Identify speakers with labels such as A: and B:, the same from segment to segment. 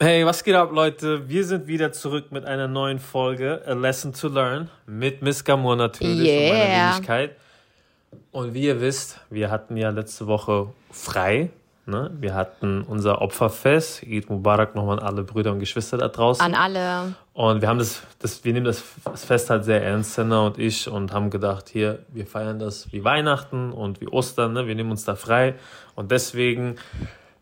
A: Hey, was geht ab, Leute? Wir sind wieder zurück mit einer neuen Folge A Lesson to Learn mit Miss Gamur natürlich yeah. und meiner Wenigkeit. Und wie ihr wisst, wir hatten ja letzte Woche frei. Ne? Wir hatten unser Opferfest. Eid Mubarak nochmal an alle Brüder und Geschwister da draußen.
B: An alle.
A: Und wir haben das, das wir nehmen das, Fest halt sehr ernst, Senna und ich, und haben gedacht, hier, wir feiern das wie Weihnachten und wie Ostern. Ne? Wir nehmen uns da frei. Und deswegen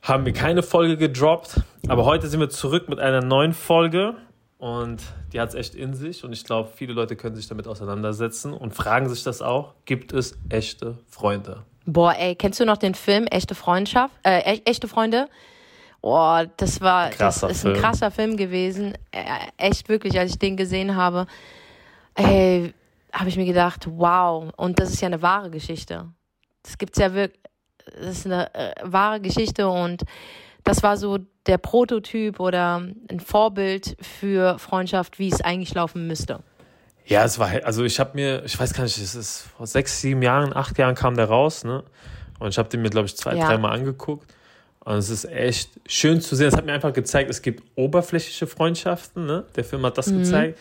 A: haben wir keine Folge gedroppt. Aber heute sind wir zurück mit einer neuen Folge. Und die hat es echt in sich. Und ich glaube, viele Leute können sich damit auseinandersetzen und fragen sich das auch. Gibt es echte Freunde?
B: Boah, ey, kennst du noch den Film Echte Freundschaft? Äh, echte Freunde? Boah, das war, krasser das ist Film. ein krasser Film gewesen. Äh, echt wirklich, als ich den gesehen habe, ey, habe ich mir gedacht, wow. Und das ist ja eine wahre Geschichte. Das gibt's ja wirklich, das ist eine äh, wahre Geschichte und das war so der Prototyp oder ein Vorbild für Freundschaft, wie es eigentlich laufen müsste.
A: Ja, es war, also ich habe mir, ich weiß gar nicht, es ist vor sechs, sieben Jahren, acht Jahren kam der raus, ne? Und ich habe den mir, glaube ich, zwei, ja. dreimal angeguckt. Und es ist echt schön zu sehen. Es hat mir einfach gezeigt, es gibt oberflächliche Freundschaften, ne? Der Film hat das mhm. gezeigt.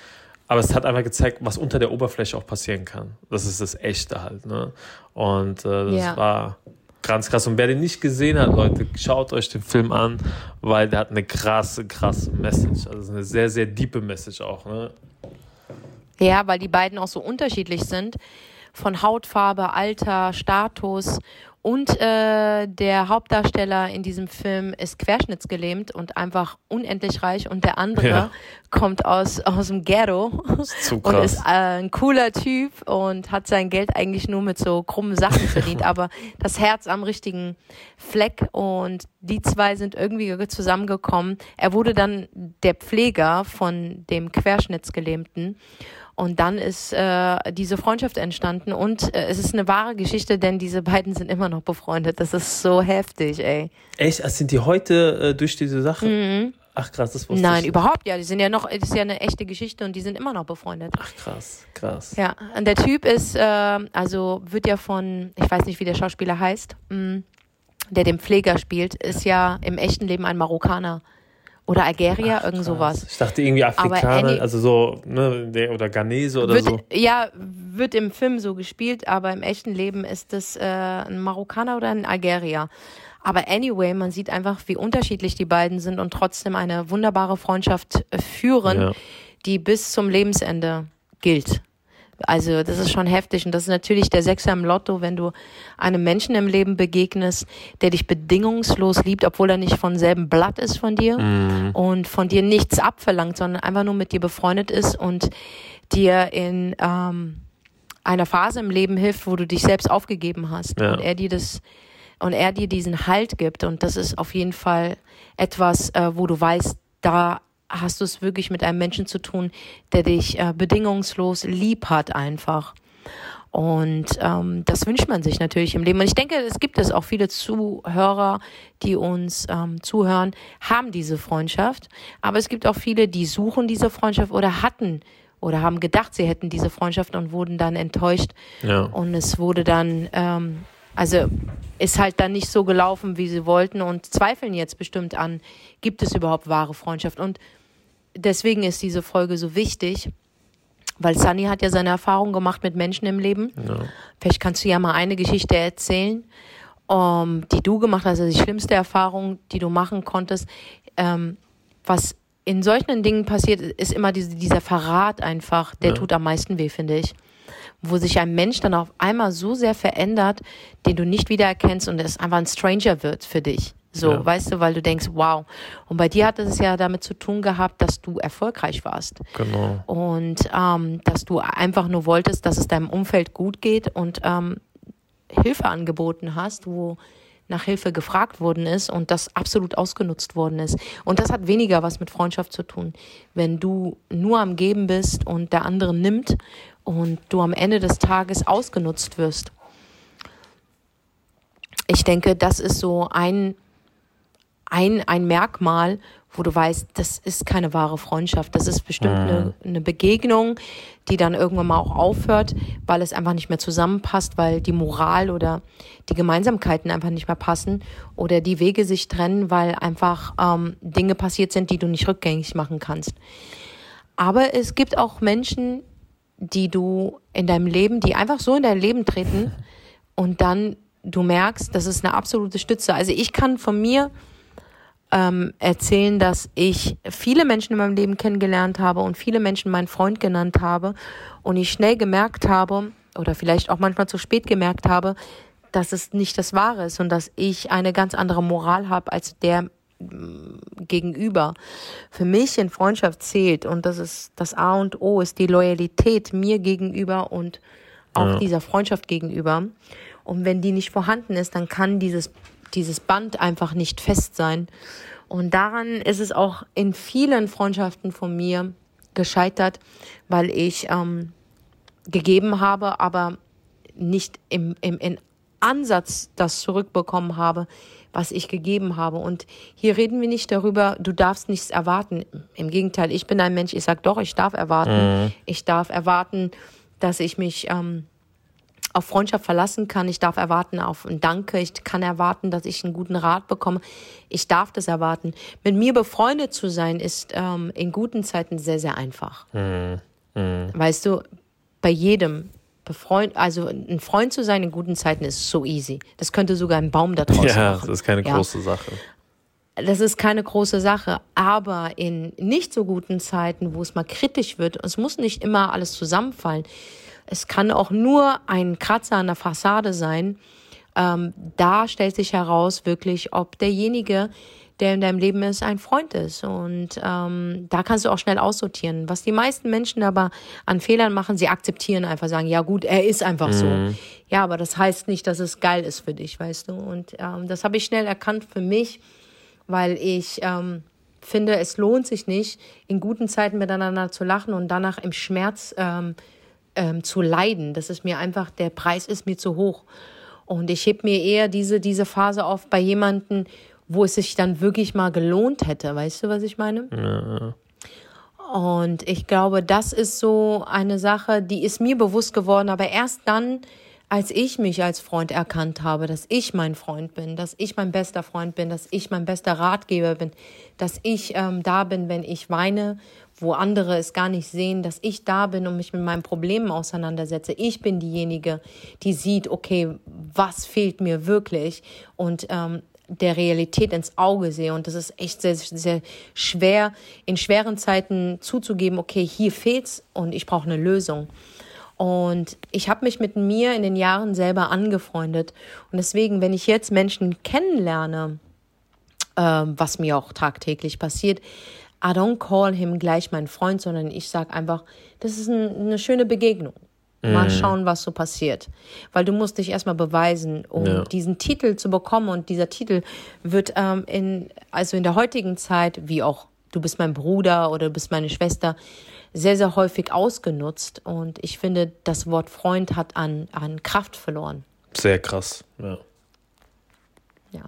A: Aber es hat einfach gezeigt, was unter der Oberfläche auch passieren kann. Das ist das Echte halt, ne? Und äh, das ja. war ganz krass. Und wer den nicht gesehen hat, Leute, schaut euch den Film an, weil der hat eine krasse, krasse Message. Also eine sehr, sehr diepe Message auch, ne?
B: Ja, weil die beiden auch so unterschiedlich sind. Von Hautfarbe, Alter, Status und äh, der Hauptdarsteller in diesem Film ist querschnittsgelähmt und einfach unendlich reich. Und der andere ja. kommt aus, aus dem Ghetto ist und ist äh, ein cooler Typ und hat sein Geld eigentlich nur mit so krummen Sachen verdient, aber das Herz am richtigen Fleck. Und die zwei sind irgendwie zusammengekommen. Er wurde dann der Pfleger von dem Querschnittsgelähmten. Und dann ist äh, diese Freundschaft entstanden und äh, es ist eine wahre Geschichte, denn diese beiden sind immer noch befreundet. Das ist so heftig, ey.
A: Echt? Also sind die heute äh, durch diese Sache? Mhm. Ach krass, das
B: wusste Nein, ich überhaupt ja. Die sind ja noch, das ist ja eine echte Geschichte und die sind immer noch befreundet.
A: Ach krass, krass.
B: Ja, und der Typ ist, äh, also wird ja von, ich weiß nicht, wie der Schauspieler heißt, mh, mm, der den Pfleger spielt, ist ja im echten Leben ein Marokkaner. Oder Algerier, Ach, irgend sowas.
A: Ich dachte irgendwie Afrikaner, also so, ne, oder Ghanese oder
B: wird,
A: so.
B: Ja, wird im Film so gespielt, aber im echten Leben ist das äh, ein Marokkaner oder ein Algerier. Aber anyway, man sieht einfach, wie unterschiedlich die beiden sind und trotzdem eine wunderbare Freundschaft führen, ja. die bis zum Lebensende gilt. Also das ist schon heftig und das ist natürlich der Sechser im Lotto, wenn du einem Menschen im Leben begegnest, der dich bedingungslos liebt, obwohl er nicht von selben Blatt ist von dir mhm. und von dir nichts abverlangt, sondern einfach nur mit dir befreundet ist und dir in ähm, einer Phase im Leben hilft, wo du dich selbst aufgegeben hast ja. und er dir das und er dir diesen Halt gibt und das ist auf jeden Fall etwas, äh, wo du weißt, da hast du es wirklich mit einem Menschen zu tun, der dich äh, bedingungslos lieb hat einfach. Und ähm, das wünscht man sich natürlich im Leben. Und ich denke, es gibt es auch viele Zuhörer, die uns ähm, zuhören, haben diese Freundschaft. Aber es gibt auch viele, die suchen diese Freundschaft oder hatten oder haben gedacht, sie hätten diese Freundschaft und wurden dann enttäuscht. Ja. Und es wurde dann, ähm, also ist halt dann nicht so gelaufen, wie sie wollten und zweifeln jetzt bestimmt an, gibt es überhaupt wahre Freundschaft? Und deswegen ist diese Folge so wichtig, weil Sunny hat ja seine Erfahrung gemacht mit Menschen im Leben. Ja. Vielleicht kannst du ja mal eine Geschichte erzählen, um, die du gemacht hast, also die schlimmste Erfahrung, die du machen konntest. Ähm, was in solchen Dingen passiert, ist immer diese, dieser Verrat einfach, der ja. tut am meisten weh, finde ich. Wo sich ein Mensch dann auf einmal so sehr verändert, den du nicht wiedererkennst und es einfach ein Stranger wird für dich. So, ja. weißt du, weil du denkst, wow. Und bei dir hat es ja damit zu tun gehabt, dass du erfolgreich warst.
A: Genau.
B: Und ähm, dass du einfach nur wolltest, dass es deinem Umfeld gut geht und ähm, Hilfe angeboten hast, wo nach Hilfe gefragt worden ist und das absolut ausgenutzt worden ist. Und das hat weniger was mit Freundschaft zu tun. Wenn du nur am Geben bist und der andere nimmt und du am Ende des Tages ausgenutzt wirst. Ich denke, das ist so ein ein, ein Merkmal, wo du weißt, das ist keine wahre Freundschaft. Das ist bestimmt mhm. eine, eine Begegnung, die dann irgendwann mal auch aufhört, weil es einfach nicht mehr zusammenpasst, weil die Moral oder die Gemeinsamkeiten einfach nicht mehr passen oder die Wege sich trennen, weil einfach ähm, Dinge passiert sind, die du nicht rückgängig machen kannst. Aber es gibt auch Menschen, die du in deinem Leben, die einfach so in dein Leben treten und dann du merkst, das ist eine absolute Stütze. Also ich kann von mir ähm, erzählen, dass ich viele Menschen in meinem Leben kennengelernt habe und viele Menschen meinen Freund genannt habe und ich schnell gemerkt habe oder vielleicht auch manchmal zu spät gemerkt habe, dass es nicht das Wahre ist und dass ich eine ganz andere Moral habe als der mm, gegenüber. Für mich in Freundschaft zählt und das ist das A und O ist die Loyalität mir gegenüber und auch ja. dieser Freundschaft gegenüber. Und wenn die nicht vorhanden ist, dann kann dieses dieses Band einfach nicht fest sein. Und daran ist es auch in vielen Freundschaften von mir gescheitert, weil ich ähm, gegeben habe, aber nicht im, im, im Ansatz das zurückbekommen habe, was ich gegeben habe. Und hier reden wir nicht darüber, du darfst nichts erwarten. Im Gegenteil, ich bin ein Mensch, ich sage doch, ich darf erwarten. Mhm. Ich darf erwarten, dass ich mich ähm, auf Freundschaft verlassen kann. Ich darf erwarten auf ein Danke. Ich kann erwarten, dass ich einen guten Rat bekomme. Ich darf das erwarten. Mit mir befreundet zu sein, ist ähm, in guten Zeiten sehr, sehr einfach. Mhm. Mhm. Weißt du, bei jedem befreund, also ein Freund zu sein in guten Zeiten ist so easy. Das könnte sogar ein Baum da draußen ja, machen.
A: das ist keine große ja. Sache.
B: Das ist keine große Sache. Aber in nicht so guten Zeiten, wo es mal kritisch wird, es muss nicht immer alles zusammenfallen es kann auch nur ein Kratzer an der Fassade sein. Ähm, da stellt sich heraus wirklich, ob derjenige, der in deinem Leben ist, ein Freund ist. Und ähm, da kannst du auch schnell aussortieren. Was die meisten Menschen aber an Fehlern machen, sie akzeptieren einfach, sagen, ja gut, er ist einfach mhm. so. Ja, aber das heißt nicht, dass es geil ist für dich, weißt du. Und ähm, das habe ich schnell erkannt für mich, weil ich ähm, finde, es lohnt sich nicht, in guten Zeiten miteinander zu lachen und danach im Schmerz ähm, ähm, zu leiden. Das ist mir einfach, der Preis ist mir zu hoch. Und ich heb mir eher diese, diese Phase auf bei jemandem, wo es sich dann wirklich mal gelohnt hätte. Weißt du, was ich meine? Ja. Und ich glaube, das ist so eine Sache, die ist mir bewusst geworden, aber erst dann, als ich mich als Freund erkannt habe, dass ich mein Freund bin, dass ich mein bester Freund bin, dass ich mein bester Ratgeber bin, dass ich ähm, da bin, wenn ich weine wo andere es gar nicht sehen, dass ich da bin und mich mit meinen Problemen auseinandersetze. Ich bin diejenige, die sieht, okay, was fehlt mir wirklich und ähm, der Realität ins Auge sehe. Und das ist echt sehr, sehr schwer, in schweren Zeiten zuzugeben, okay, hier fehlt's und ich brauche eine Lösung. Und ich habe mich mit mir in den Jahren selber angefreundet. Und deswegen, wenn ich jetzt Menschen kennenlerne, äh, was mir auch tagtäglich passiert, I don't call him gleich mein Freund, sondern ich sage einfach, das ist ein, eine schöne Begegnung. Mal mhm. schauen, was so passiert. Weil du musst dich erstmal beweisen, um ja. diesen Titel zu bekommen. Und dieser Titel wird ähm, in, also in der heutigen Zeit, wie auch du bist mein Bruder oder du bist meine Schwester, sehr, sehr häufig ausgenutzt. Und ich finde, das Wort Freund hat an, an Kraft verloren.
A: Sehr krass, ja.
B: Ja.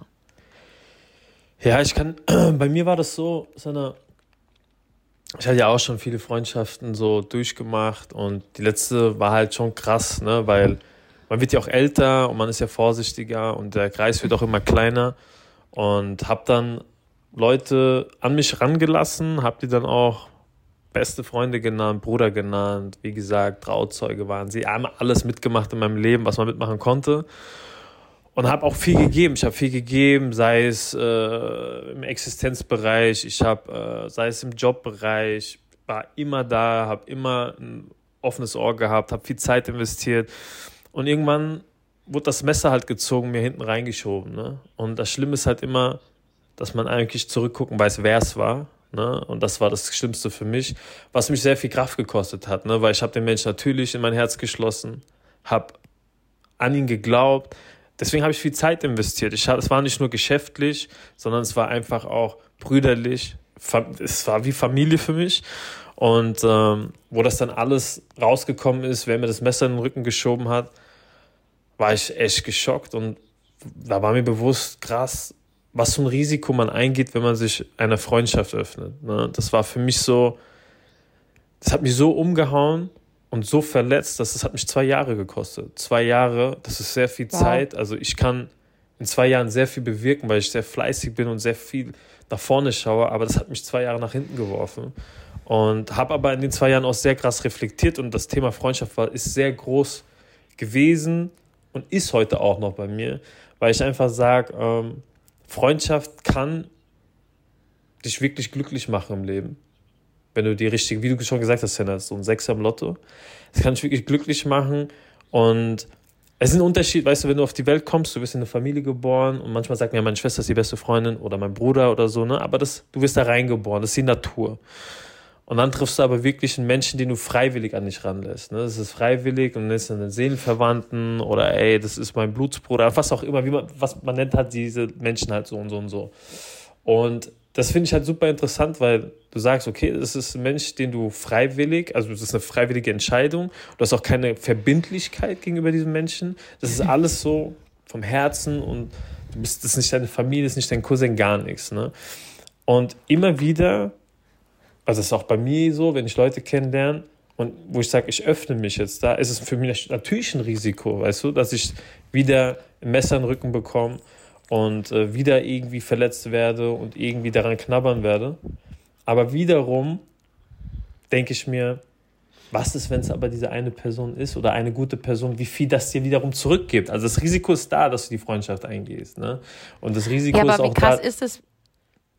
A: Ja, ich kann, bei mir war das so, Sana, ich hatte ja auch schon viele Freundschaften so durchgemacht und die letzte war halt schon krass, ne, weil man wird ja auch älter und man ist ja vorsichtiger und der Kreis wird auch immer kleiner. Und hab dann Leute an mich rangelassen, hab die dann auch beste Freunde genannt, Bruder genannt, wie gesagt, Trauzeuge waren sie, haben alles mitgemacht in meinem Leben, was man mitmachen konnte und habe auch viel gegeben. Ich habe viel gegeben, sei es äh, im Existenzbereich, ich habe, äh, sei es im Jobbereich, war immer da, habe immer ein offenes Ohr gehabt, habe viel Zeit investiert und irgendwann wurde das Messer halt gezogen, mir hinten reingeschoben. Ne? Und das Schlimme ist halt immer, dass man eigentlich zurückgucken weiß, wer es war. Ne? Und das war das Schlimmste für mich, was mich sehr viel Kraft gekostet hat, ne? weil ich habe den Menschen natürlich in mein Herz geschlossen, habe an ihn geglaubt, deswegen habe ich viel Zeit investiert. Ich, es war nicht nur geschäftlich, sondern es war einfach auch brüderlich. Es war wie Familie für mich. Und ähm, wo das dann alles rausgekommen ist, wer mir das Messer in den Rücken geschoben hat, war ich echt geschockt. Und da war mir bewusst, krass, was für ein Risiko man eingeht, wenn man sich einer Freundschaft öffnet. Ne? Das war für mich so, das hat mich so umgehauen und so verletzt, dass es hat mich zwei Jahre gekostet. Zwei Jahre, das ist sehr viel wow. Zeit. Also ich kann in zwei Jahren sehr viel bewirken, weil ich sehr fleißig bin und sehr viel nach vorne schaue, aber das hat mich zwei Jahre nach hinten geworfen. Und habe aber in den zwei Jahren auch sehr krass reflektiert und das Thema Freundschaft war, ist sehr groß gewesen und ist heute auch noch bei mir, weil ich einfach sage, ähm, Freundschaft kann dich wirklich glücklich machen im Leben. Wenn du die richtige, wie du schon gesagt hast, Senna, so ein Sechser im Lotto. Das kann dich wirklich glücklich machen und es ist ein Unterschied, weißt du, wenn du auf die Welt kommst, du wirst in eine Familie geboren und manchmal sagt mir, ja, meine Schwester ist die beste Freundin oder mein Bruder oder so, ne? Aber das, du wirst da reingeboren, das ist die Natur. Und dann triffst du aber wirklich einen Menschen, den du freiwillig an dich ranlässt. Ne? Das ist freiwillig und das ist ein Seelenverwandten oder ey, das ist mein Blutsbruder, was auch immer, wie man, was man nennt halt diese Menschen halt so und so und so. Und das finde ich halt super interessant, weil du sagst, okay, das ist ein Mensch, den du freiwillig, also das ist eine freiwillige Entscheidung, du hast auch keine Verbindlichkeit gegenüber diesem Menschen. Das ist alles so vom Herzen und du bist, das ist nicht deine Familie, das ist nicht dein Cousin, gar nichts. Ne? Und immer wieder also das ist auch bei mir so, wenn ich Leute kennenlerne und wo ich sage, ich öffne mich jetzt, da ist es für mich natürlich ein Risiko, weißt du, dass ich wieder ein Messer in den Rücken bekomme und äh, wieder irgendwie verletzt werde und irgendwie daran knabbern werde. Aber wiederum denke ich mir, was ist, wenn es aber diese eine Person ist oder eine gute Person, wie viel das dir wiederum zurückgibt? Also das Risiko ist da, dass du die Freundschaft eingehst. Ne? Und das Risiko
B: ja, aber
A: ist
B: auch wie krass da. Ist es,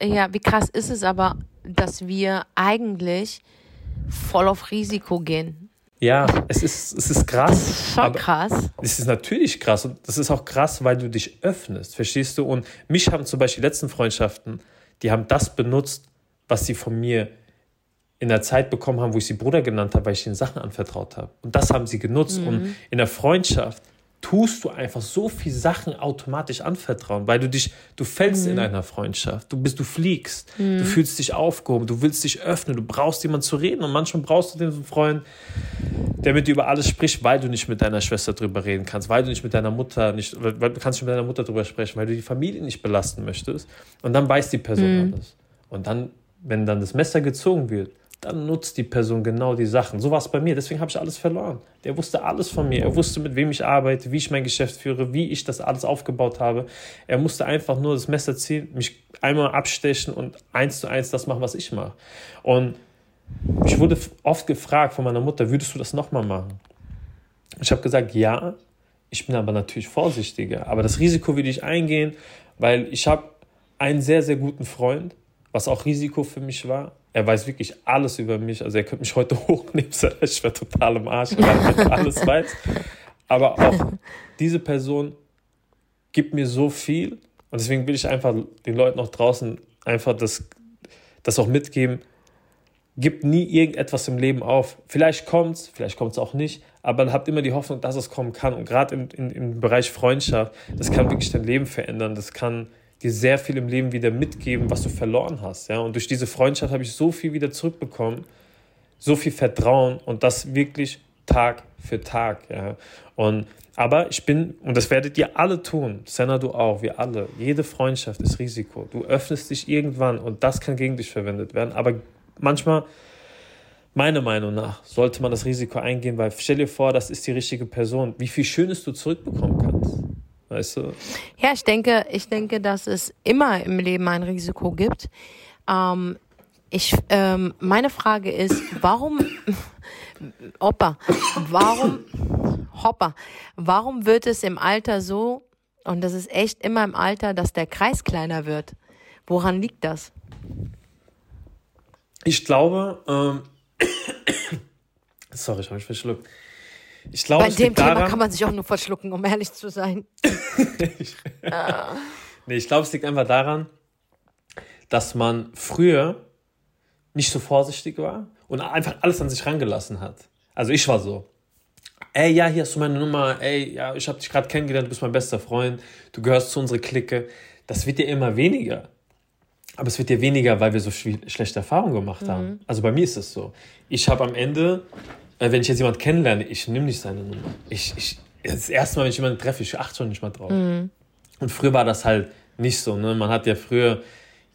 B: ja, wie krass ist es aber, dass wir eigentlich voll auf Risiko gehen.
A: Ja, es ist, es ist krass. Das
B: ist schon krass.
A: Es ist natürlich krass und das ist auch krass, weil du dich öffnest, verstehst du? Und mich haben zum Beispiel die letzten Freundschaften, die haben das benutzt, was sie von mir in der Zeit bekommen haben, wo ich sie Bruder genannt habe, weil ich ihnen Sachen anvertraut habe. Und das haben sie genutzt. Mhm. Und in der Freundschaft tust du einfach so viel Sachen automatisch anvertrauen, weil du dich, du fällst mhm. in einer Freundschaft, du bist, du fliegst, mhm. du fühlst dich aufgehoben, du willst dich öffnen, du brauchst jemanden zu reden und manchmal brauchst du den Freund, der mit dir über alles spricht, weil du nicht mit deiner Schwester drüber reden kannst, weil du nicht mit deiner Mutter nicht, weil du kannst nicht mit deiner Mutter drüber sprechen, weil du die Familie nicht belasten möchtest und dann weiß die Person mhm. alles. Und dann, wenn dann das Messer gezogen wird, dann nutzt die Person genau die Sachen. So war es bei mir, deswegen habe ich alles verloren. Der wusste alles von mir. Er wusste, mit wem ich arbeite, wie ich mein Geschäft führe, wie ich das alles aufgebaut habe. Er musste einfach nur das Messer ziehen, mich einmal abstechen und eins zu eins das machen, was ich mache. Und ich wurde oft gefragt von meiner Mutter, würdest du das nochmal machen? Ich habe gesagt, ja. Ich bin aber natürlich vorsichtiger. Aber das Risiko würde ich eingehen, weil ich habe einen sehr, sehr guten Freund, was auch Risiko für mich war er weiß wirklich alles über mich. Also er könnte mich heute hochnehmen, ich wäre total im Arsch, weil er alles weiß. Aber auch diese Person gibt mir so viel. Und deswegen will ich einfach den Leuten auch draußen einfach das, das auch mitgeben. Gib nie irgendetwas im Leben auf. Vielleicht kommt es, vielleicht kommt es auch nicht, aber habt immer die Hoffnung, dass es kommen kann. Und gerade im, im, im Bereich Freundschaft, das kann wirklich dein Leben verändern. Das kann dir sehr viel im Leben wieder mitgeben, was du verloren hast. Ja? Und durch diese Freundschaft habe ich so viel wieder zurückbekommen, so viel Vertrauen und das wirklich Tag für Tag. Ja? Und, aber ich bin, und das werdet ihr alle tun, Senna, du auch, wir alle, jede Freundschaft ist Risiko. Du öffnest dich irgendwann und das kann gegen dich verwendet werden. Aber manchmal, meiner Meinung nach, sollte man das Risiko eingehen, weil stell dir vor, das ist die richtige Person, wie viel Schönes du zurückbekommen kannst. Weißt du?
B: Ja, ich denke, ich denke, dass es immer im Leben ein Risiko gibt. Ähm, ich, ähm, meine Frage ist, warum, Opa, warum, Hoppa, warum wird es im Alter so, und das ist echt immer im Alter, dass der Kreis kleiner wird? Woran liegt das?
A: Ich glaube, ähm, sorry, ich habe mich verschluckt. Ich glaube,
B: Bei dem Thema daran, kann man sich auch nur verschlucken, um ehrlich zu sein.
A: ich, ah. nee, ich glaube, es liegt einfach daran, dass man früher nicht so vorsichtig war und einfach alles an sich rangelassen hat. Also ich war so. Ey, ja, hier hast du meine Nummer. Ey, ja, ich habe dich gerade kennengelernt, du bist mein bester Freund. Du gehörst zu unserer Clique. Das wird ja immer weniger. Aber es wird ja weniger, weil wir so schlechte Erfahrungen gemacht mhm. haben. Also bei mir ist es so. Ich habe am Ende wenn ich jetzt jemanden kennenlerne, ich nehme nicht seine Nummer. Ich, ich, das erste Mal, wenn ich jemanden treffe, ich achte schon nicht mal drauf. Mhm. Und früher war das halt nicht so. Ne? Man hat ja früher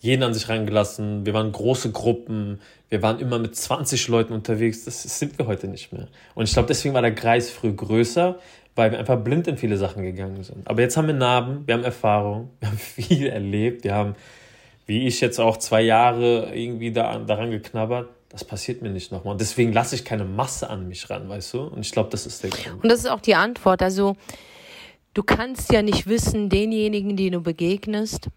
A: jeden an sich reingelassen. Wir waren große Gruppen. Wir waren immer mit 20 Leuten unterwegs. Das sind wir heute nicht mehr. Und ich glaube, deswegen war der Kreis früher größer, weil wir einfach blind in viele Sachen gegangen sind. Aber jetzt haben wir Narben, wir haben Erfahrung, wir haben viel erlebt. Wir haben, wie ich jetzt auch zwei Jahre irgendwie da, daran geknabbert. Das passiert mir nicht nochmal. Und deswegen lasse ich keine Masse an mich ran, weißt du? Und ich glaube, das ist der Grund.
B: Und das ist auch die Antwort. Also, du kannst ja nicht wissen, denjenigen, die du begegnest,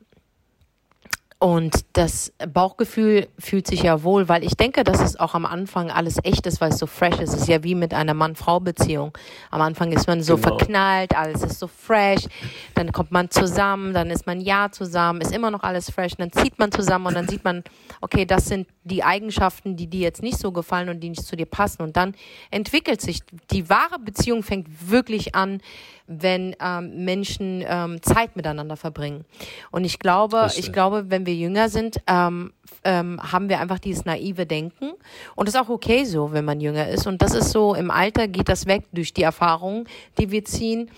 B: und das Bauchgefühl fühlt sich ja wohl, weil ich denke, dass es auch am Anfang alles echt ist, weil es so fresh ist. Es ist ja wie mit einer Mann-Frau-Beziehung. Am Anfang ist man so genau. verknallt, alles ist so fresh. Dann kommt man zusammen, dann ist man ja zusammen, ist immer noch alles fresh. dann zieht man zusammen und dann sieht man, okay, das sind die Eigenschaften, die dir jetzt nicht so gefallen und die nicht zu dir passen. Und dann entwickelt sich die wahre Beziehung fängt wirklich an, wenn ähm, Menschen ähm, Zeit miteinander verbringen. Und ich glaube, ich glaube, wenn wir jünger sind, ähm, ähm, haben wir einfach dieses naive Denken. Und das ist auch okay so, wenn man jünger ist. Und das ist so, im Alter geht das weg durch die Erfahrungen, die wir ziehen.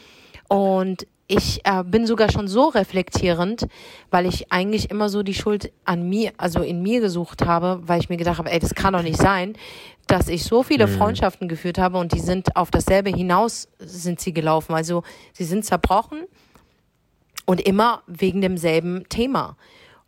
B: Und ich äh, bin sogar schon so reflektierend, weil ich eigentlich immer so die Schuld an mir, also in mir gesucht habe, weil ich mir gedacht habe, ey, das kann doch nicht sein, dass ich so viele mhm. Freundschaften geführt habe und die sind auf dasselbe hinaus sind sie gelaufen. Also sie sind zerbrochen und immer wegen demselben Thema.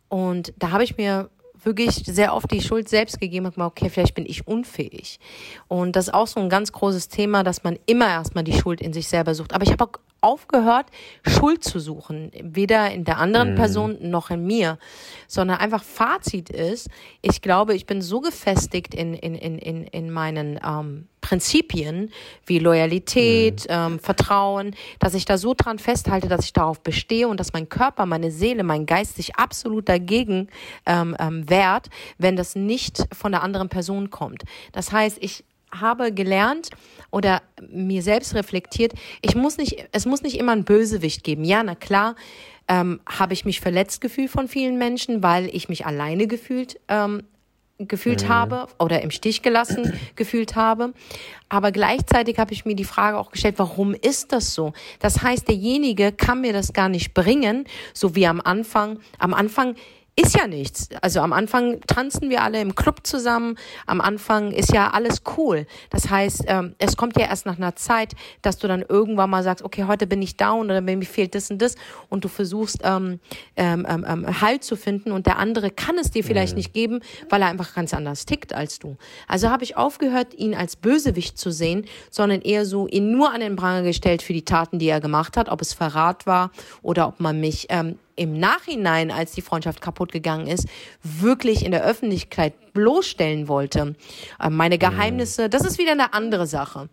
B: Und da habe ich mir wirklich sehr oft die Schuld selbst gegeben und gesagt, okay, vielleicht bin ich unfähig. Und das ist auch so ein ganz großes Thema, dass man immer erstmal die Schuld in sich selber sucht. Aber ich habe auch aufgehört, Schuld zu suchen, weder in der anderen mhm. Person noch in mir, sondern einfach Fazit ist, ich glaube, ich bin so gefestigt in, in, in, in, in meinen ähm, Prinzipien wie Loyalität, mhm. ähm, Vertrauen, dass ich da so dran festhalte, dass ich darauf bestehe und dass mein Körper, meine Seele, mein Geist sich absolut dagegen ähm, ähm, wehrt, wenn das nicht von der anderen Person kommt. Das heißt, ich habe gelernt oder mir selbst reflektiert, ich muss nicht, es muss nicht immer einen Bösewicht geben. Ja, na klar, ähm, habe ich mich verletzt gefühlt von vielen Menschen, weil ich mich alleine gefühlt ähm, gefühlt mhm. habe oder im Stich gelassen gefühlt habe. Aber gleichzeitig habe ich mir die Frage auch gestellt, warum ist das so? Das heißt, derjenige kann mir das gar nicht bringen, so wie am Anfang. Am Anfang ist ja nichts. Also am Anfang tanzen wir alle im Club zusammen. Am Anfang ist ja alles cool. Das heißt, ähm, es kommt ja erst nach einer Zeit, dass du dann irgendwann mal sagst, okay, heute bin ich down oder mir fehlt das und das und du versuchst ähm, ähm, ähm, ähm Halt zu finden und der andere kann es dir vielleicht mhm. nicht geben, weil er einfach ganz anders tickt als du. Also habe ich aufgehört, ihn als Bösewicht zu sehen, sondern eher so ihn nur an den Pranger gestellt für die Taten, die er gemacht hat, ob es Verrat war oder ob man mich ähm, im Nachhinein, als die Freundschaft kaputt gegangen ist, wirklich in der Öffentlichkeit bloßstellen wollte. Äh, meine mhm. Geheimnisse, das ist wieder eine andere Sache.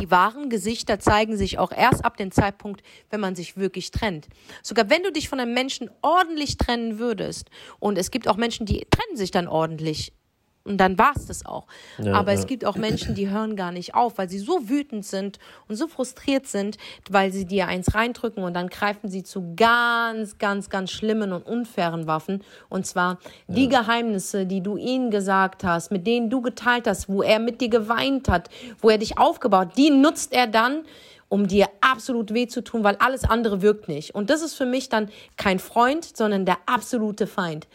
B: Die wahren Gesichter zeigen sich auch erst ab dem Zeitpunkt, wenn man sich wirklich trennt. Sogar wenn du dich von einem Menschen ordentlich trennen würdest, und es gibt auch Menschen, die trennen sich dann ordentlich, und dann war es das auch. Ja, Aber ja. es gibt auch Menschen, die hören gar nicht auf, weil sie so wütend sind und so frustriert sind, weil sie dir eins reindrücken und dann greifen sie zu ganz, ganz, ganz schlimmen und unfairen Waffen. Und zwar ja. die Geheimnisse, die du ihnen gesagt hast, mit denen du geteilt hast, wo er mit dir geweint hat, wo er dich aufgebaut, die nutzt er dann, um dir absolut weh zu tun, weil alles andere wirkt nicht. Und das ist für mich dann kein Freund, sondern der absolute Feind.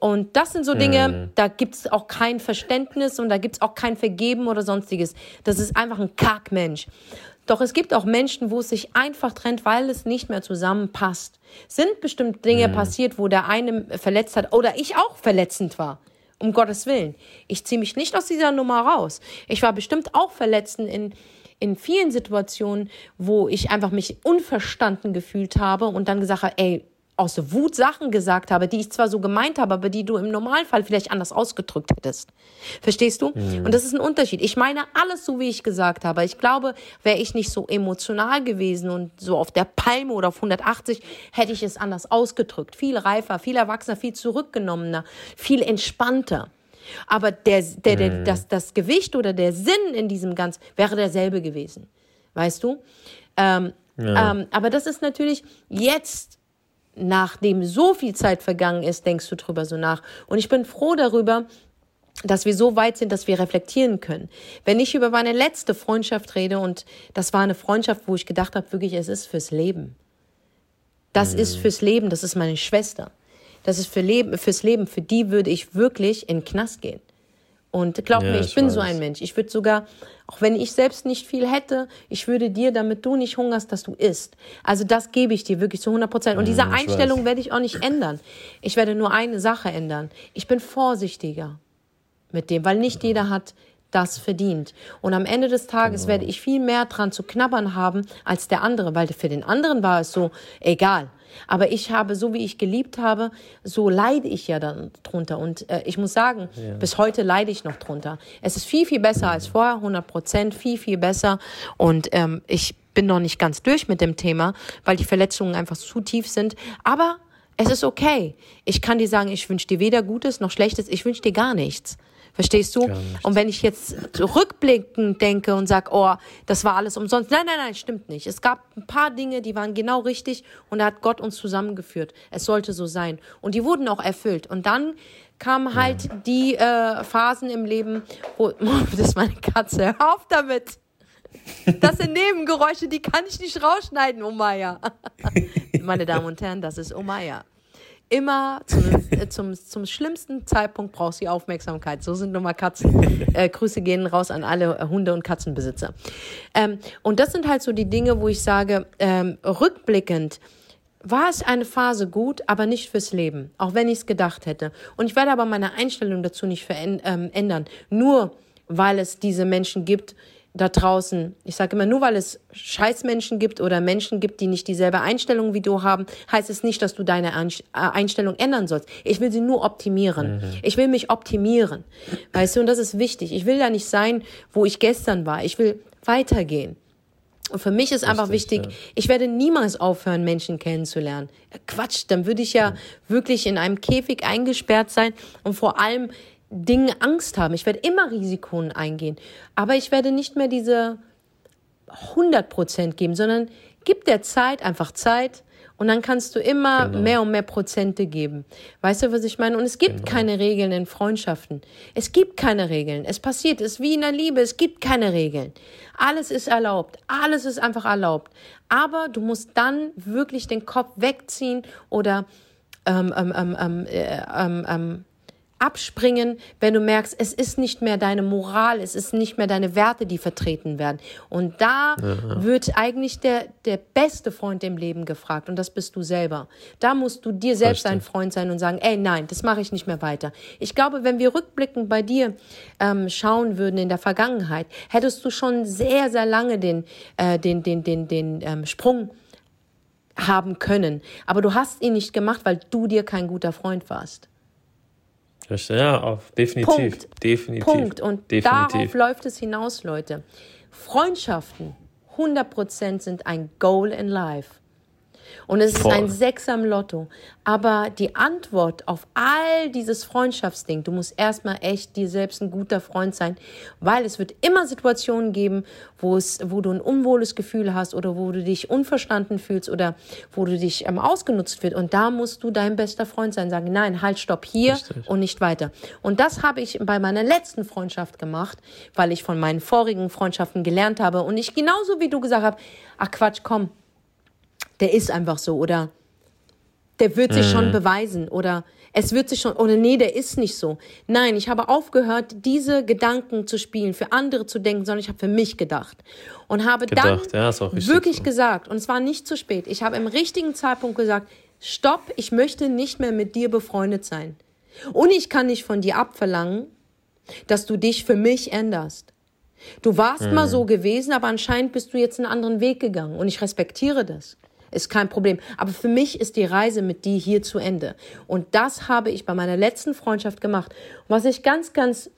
B: Und das sind so Dinge, mhm. da gibt es auch kein Verständnis und da gibt es auch kein Vergeben oder sonstiges. Das ist einfach ein Kackmensch. Doch es gibt auch Menschen, wo es sich einfach trennt, weil es nicht mehr zusammenpasst. Sind bestimmt Dinge mhm. passiert, wo der eine verletzt hat oder ich auch verletzend war. Um Gottes Willen. Ich ziehe mich nicht aus dieser Nummer raus. Ich war bestimmt auch verletzend in, in vielen Situationen, wo ich einfach mich unverstanden gefühlt habe und dann gesagt habe, ey, aus Wut Sachen gesagt habe, die ich zwar so gemeint habe, aber die du im Normalfall vielleicht anders ausgedrückt hättest. Verstehst du? Mhm. Und das ist ein Unterschied. Ich meine alles so, wie ich gesagt habe. Ich glaube, wäre ich nicht so emotional gewesen und so auf der Palme oder auf 180, hätte ich es anders ausgedrückt. Viel reifer, viel erwachsener, viel zurückgenommener, viel entspannter. Aber der, der, der, mhm. das, das Gewicht oder der Sinn in diesem Ganzen wäre derselbe gewesen. Weißt du? Ähm, ja. ähm, aber das ist natürlich jetzt nachdem so viel Zeit vergangen ist, denkst du drüber so nach. Und ich bin froh darüber, dass wir so weit sind, dass wir reflektieren können. Wenn ich über meine letzte Freundschaft rede und das war eine Freundschaft, wo ich gedacht habe, wirklich, es ist fürs Leben. Das mhm. ist fürs Leben, das ist meine Schwester. Das ist für Leben, fürs Leben, für die würde ich wirklich in den Knast gehen. Und glaub ja, mir, ich, ich bin weiß. so ein Mensch. Ich würde sogar, auch wenn ich selbst nicht viel hätte, ich würde dir, damit du nicht hungerst, dass du isst. Also das gebe ich dir wirklich zu 100 Prozent. Und diese Einstellung weiß. werde ich auch nicht ändern. Ich werde nur eine Sache ändern. Ich bin vorsichtiger mit dem, weil nicht jeder hat das verdient. Und am Ende des Tages genau. werde ich viel mehr dran zu knabbern haben als der andere, weil für den anderen war es so egal. Aber ich habe, so wie ich geliebt habe, so leide ich ja dann drunter. Und äh, ich muss sagen, ja. bis heute leide ich noch drunter. Es ist viel, viel besser als vorher, 100 Prozent, viel, viel besser. Und ähm, ich bin noch nicht ganz durch mit dem Thema, weil die Verletzungen einfach zu tief sind. Aber es ist okay. Ich kann dir sagen, ich wünsche dir weder Gutes noch Schlechtes, ich wünsche dir gar nichts. Verstehst du? Und wenn ich jetzt rückblickend denke und sag, oh, das war alles umsonst. Nein, nein, nein, stimmt nicht. Es gab ein paar Dinge, die waren genau richtig und da hat Gott uns zusammengeführt. Es sollte so sein. Und die wurden auch erfüllt. Und dann kamen halt ja. die äh, Phasen im Leben, wo, das ist meine Katze, hör auf damit. Das sind Nebengeräusche, die kann ich nicht rausschneiden, Omaya. Meine Damen und Herren, das ist Omaya immer zum, äh, zum, zum schlimmsten Zeitpunkt brauchst du Aufmerksamkeit. So sind nun mal Katzen. Äh, Grüße gehen raus an alle äh, Hunde- und Katzenbesitzer. Ähm, und das sind halt so die Dinge, wo ich sage, ähm, rückblickend, war es eine Phase gut, aber nicht fürs Leben, auch wenn ich es gedacht hätte. Und ich werde aber meine Einstellung dazu nicht ähm, ändern, nur weil es diese Menschen gibt, da draußen, ich sage immer, nur weil es Scheißmenschen gibt oder Menschen gibt, die nicht dieselbe Einstellung wie du haben, heißt es nicht, dass du deine äh, Einstellung ändern sollst. Ich will sie nur optimieren. Mhm. Ich will mich optimieren. Weißt du, und das ist wichtig. Ich will da nicht sein, wo ich gestern war. Ich will weitergehen. Und für mich ist Richtig, einfach wichtig, ja. ich werde niemals aufhören, Menschen kennenzulernen. Quatsch, dann würde ich ja mhm. wirklich in einem Käfig eingesperrt sein und vor allem Dingen Angst haben. Ich werde immer Risiken eingehen. Aber ich werde nicht mehr diese 100 Prozent geben, sondern gib der Zeit einfach Zeit und dann kannst du immer genau. mehr und mehr Prozente geben. Weißt du, was ich meine? Und es gibt genau. keine Regeln in Freundschaften. Es gibt keine Regeln. Es passiert, es ist wie in der Liebe, es gibt keine Regeln. Alles ist erlaubt. Alles ist einfach erlaubt. Aber du musst dann wirklich den Kopf wegziehen oder ähm, ähm, ähm, ähm, äh, ähm, ähm abspringen, wenn du merkst, es ist nicht mehr deine Moral, es ist nicht mehr deine Werte, die vertreten werden. Und da ja. wird eigentlich der, der beste Freund im Leben gefragt und das bist du selber. Da musst du dir selbst ein Freund sein und sagen, ey, nein, das mache ich nicht mehr weiter. Ich glaube, wenn wir rückblickend bei dir ähm, schauen würden in der Vergangenheit, hättest du schon sehr, sehr lange den, äh, den, den, den, den ähm, Sprung haben können. Aber du hast ihn nicht gemacht, weil du dir kein guter Freund warst.
A: Ja, auf, definitiv. Punkt. Definitiv.
B: Punkt. Und definitiv. darauf läuft es hinaus, Leute. Freundschaften, 100% sind ein Goal in life. Und es Voll. ist ein Sechser im Lotto. Aber die Antwort auf all dieses Freundschaftsding, du musst erstmal echt dir selbst ein guter Freund sein, weil es wird immer Situationen geben, wo es, wo du ein unwohles Gefühl hast oder wo du dich unverstanden fühlst oder wo du dich ähm, ausgenutzt wird. Und da musst du dein bester Freund sein, sagen, nein, halt, stopp hier Richtig. und nicht weiter. Und das habe ich bei meiner letzten Freundschaft gemacht, weil ich von meinen vorigen Freundschaften gelernt habe und ich genauso wie du gesagt habe, ach Quatsch, komm, der ist einfach so oder der wird sich mhm. schon beweisen oder es wird sich schon oder nee, der ist nicht so. Nein, ich habe aufgehört, diese Gedanken zu spielen, für andere zu denken, sondern ich habe für mich gedacht und habe gedacht, dann ja, wirklich so. gesagt und es war nicht zu spät. Ich habe im richtigen Zeitpunkt gesagt, stopp, ich möchte nicht mehr mit dir befreundet sein. Und ich kann nicht von dir abverlangen, dass du dich für mich änderst. Du warst mhm. mal so gewesen, aber anscheinend bist du jetzt einen anderen Weg gegangen und ich respektiere das ist kein Problem. Aber für mich ist die Reise mit dir hier zu Ende. Und das habe ich bei meiner letzten Freundschaft gemacht. Und was ich ganz, ganz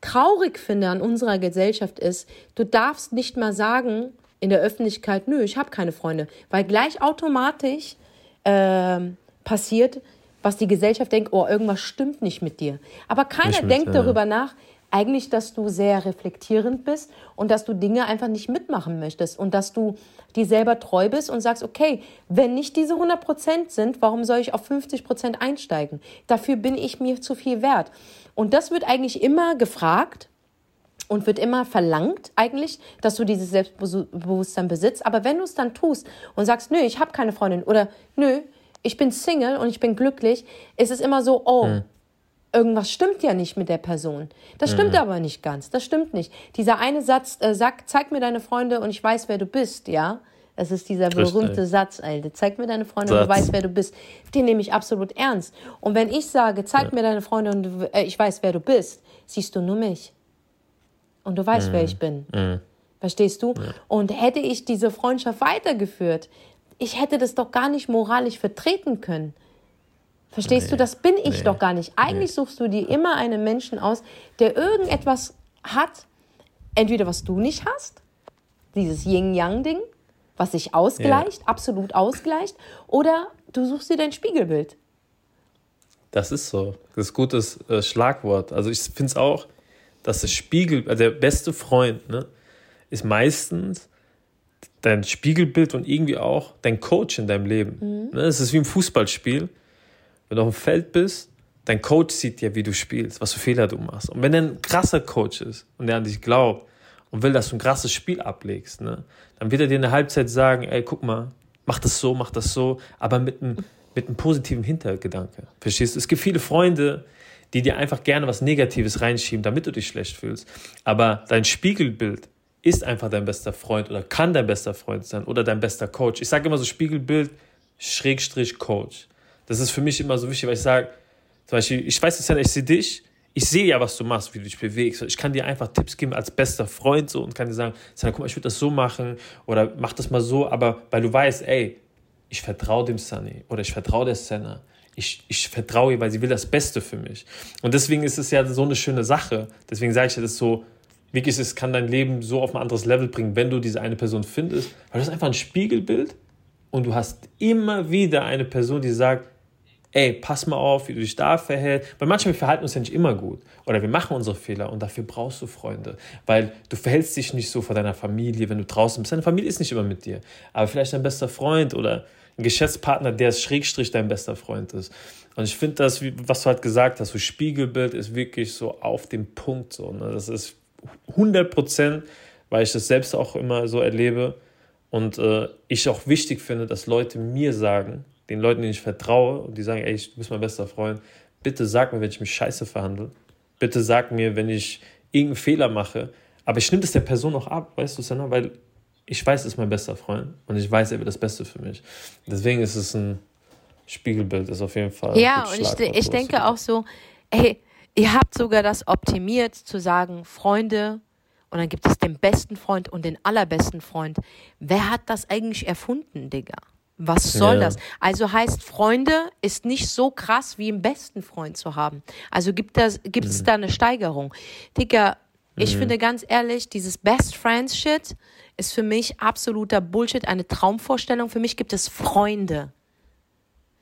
B: traurig finde an unserer Gesellschaft ist, du darfst nicht mal sagen in der Öffentlichkeit, nö, ich habe keine Freunde, weil gleich automatisch äh, passiert, was die Gesellschaft denkt, oh, irgendwas stimmt nicht mit dir. Aber keiner mit, denkt ja. darüber nach, eigentlich, dass du sehr reflektierend bist und dass du Dinge einfach nicht mitmachen möchtest und dass du dir selber treu bist und sagst, okay, wenn nicht diese 100 Prozent sind, warum soll ich auf 50 Prozent einsteigen? Dafür bin ich mir zu viel wert. Und das wird eigentlich immer gefragt. und wird immer verlangt eigentlich, dass du dieses Selbstbewusstsein besitzt. Aber wenn du es dann tust und sagst, nö, ich habe keine Freundin oder nö, ich bin Single und ich bin glücklich, ist es immer so, oh, hm. Irgendwas stimmt ja nicht mit der Person. Das hm. stimmt aber nicht ganz. Das stimmt nicht. Dieser eine Satz äh, sagt, zeig mir deine Freunde und ich weiß, wer du bist, ja. Das ist dieser berühmte Richtig. Satz, Alter. Zeig mir deine Freunde Satz. und du weißt, wer du bist. Den nehme ich absolut ernst. Und wenn ich sage, zeig ja. mir deine Freunde und du, äh, ich weiß, wer du bist, siehst du nur mich und du weißt, mhm. wer ich bin. Mhm. Verstehst du? Ja. Und hätte ich diese Freundschaft weitergeführt, ich hätte das doch gar nicht moralisch vertreten können. Verstehst nee. du? Das bin ich nee. doch gar nicht. Eigentlich nee. suchst du dir immer einen Menschen aus, der irgendetwas hat, entweder was du nicht hast, dieses Yin-Yang-Ding, was sich ausgleicht, ja. absolut ausgleicht, oder du suchst dir dein Spiegelbild.
A: Das ist so. Das ist ein gutes äh, Schlagwort. Also ich finde es auch, dass das Spiegel, also der beste Freund, ne, ist meistens dein Spiegelbild und irgendwie auch dein Coach in deinem Leben. Mhm. Ne, es ist wie im Fußballspiel. Wenn du auf dem Feld bist, dein Coach sieht ja, wie du spielst, was für Fehler du machst. Und wenn er ein krasser Coach ist und der an dich glaubt und will, dass du ein krasses Spiel ablegst, ne, dann wird er dir in der Halbzeit sagen, ey, guck mal, mach das so, mach das so, aber mit einem, mit einem positiven Hintergedanke. Verstehst du? Es gibt viele Freunde, die dir einfach gerne was Negatives reinschieben, damit du dich schlecht fühlst. Aber dein Spiegelbild ist einfach dein bester Freund oder kann dein bester Freund sein oder dein bester Coach. Ich sage immer so Spiegelbild, Schrägstrich Coach. Das ist für mich immer so wichtig, weil ich sage, zum Beispiel, ich weiß jetzt ja, ich sehe dich, ich sehe ja, was du machst, wie du dich bewegst. Ich kann dir einfach Tipps geben als bester Freund so und kann dir sagen, guck mal, ich würde das so machen oder mach das mal so, aber weil du weißt, ey, ich vertraue dem Sunny oder ich vertraue der Senna ich, ich vertraue ihr, weil sie will das Beste für mich. Und deswegen ist es ja so eine schöne Sache. Deswegen sage ich ja, das so, wirklich, es kann dein Leben so auf ein anderes Level bringen, wenn du diese eine Person findest, weil du hast einfach ein Spiegelbild und du hast immer wieder eine Person, die sagt, ey, pass mal auf, wie du dich da verhältst. Weil manchmal verhalten wir uns ja nicht immer gut. Oder wir machen unsere Fehler und dafür brauchst du Freunde. Weil du verhältst dich nicht so vor deiner Familie, wenn du draußen bist. Deine Familie ist nicht immer mit dir. Aber vielleicht dein bester Freund oder ein Geschäftspartner, der Schrägstrich dein bester Freund ist. Und ich finde das, was du halt gesagt hast, so Spiegelbild ist wirklich so auf dem Punkt so. Ne? Das ist 100 Prozent, weil ich das selbst auch immer so erlebe und äh, ich auch wichtig finde, dass Leute mir sagen, den Leuten, denen ich vertraue und die sagen, ey, du bist mein bester Freund, bitte sag mir, wenn ich mich scheiße verhandle. Bitte sag mir, wenn ich irgendeinen Fehler mache. Aber ich nehme das der Person auch ab, weißt du, Senna, weil ich weiß, er ist mein bester Freund und ich weiß, er will das Beste für mich. Deswegen ist es ein Spiegelbild, ist auf jeden Fall.
B: Ja, und ich, ich denke auch so, ey, ihr habt sogar das optimiert zu sagen, Freunde, und dann gibt es den besten Freund und den allerbesten Freund. Wer hat das eigentlich erfunden, Digga? Was soll ja. das? Also heißt, Freunde ist nicht so krass wie einen besten Freund zu haben. Also gibt es gibt mhm. da eine Steigerung. Digga, ich mhm. finde ganz ehrlich, dieses Best Friends Shit ist für mich absoluter Bullshit, eine Traumvorstellung. Für mich gibt es Freunde.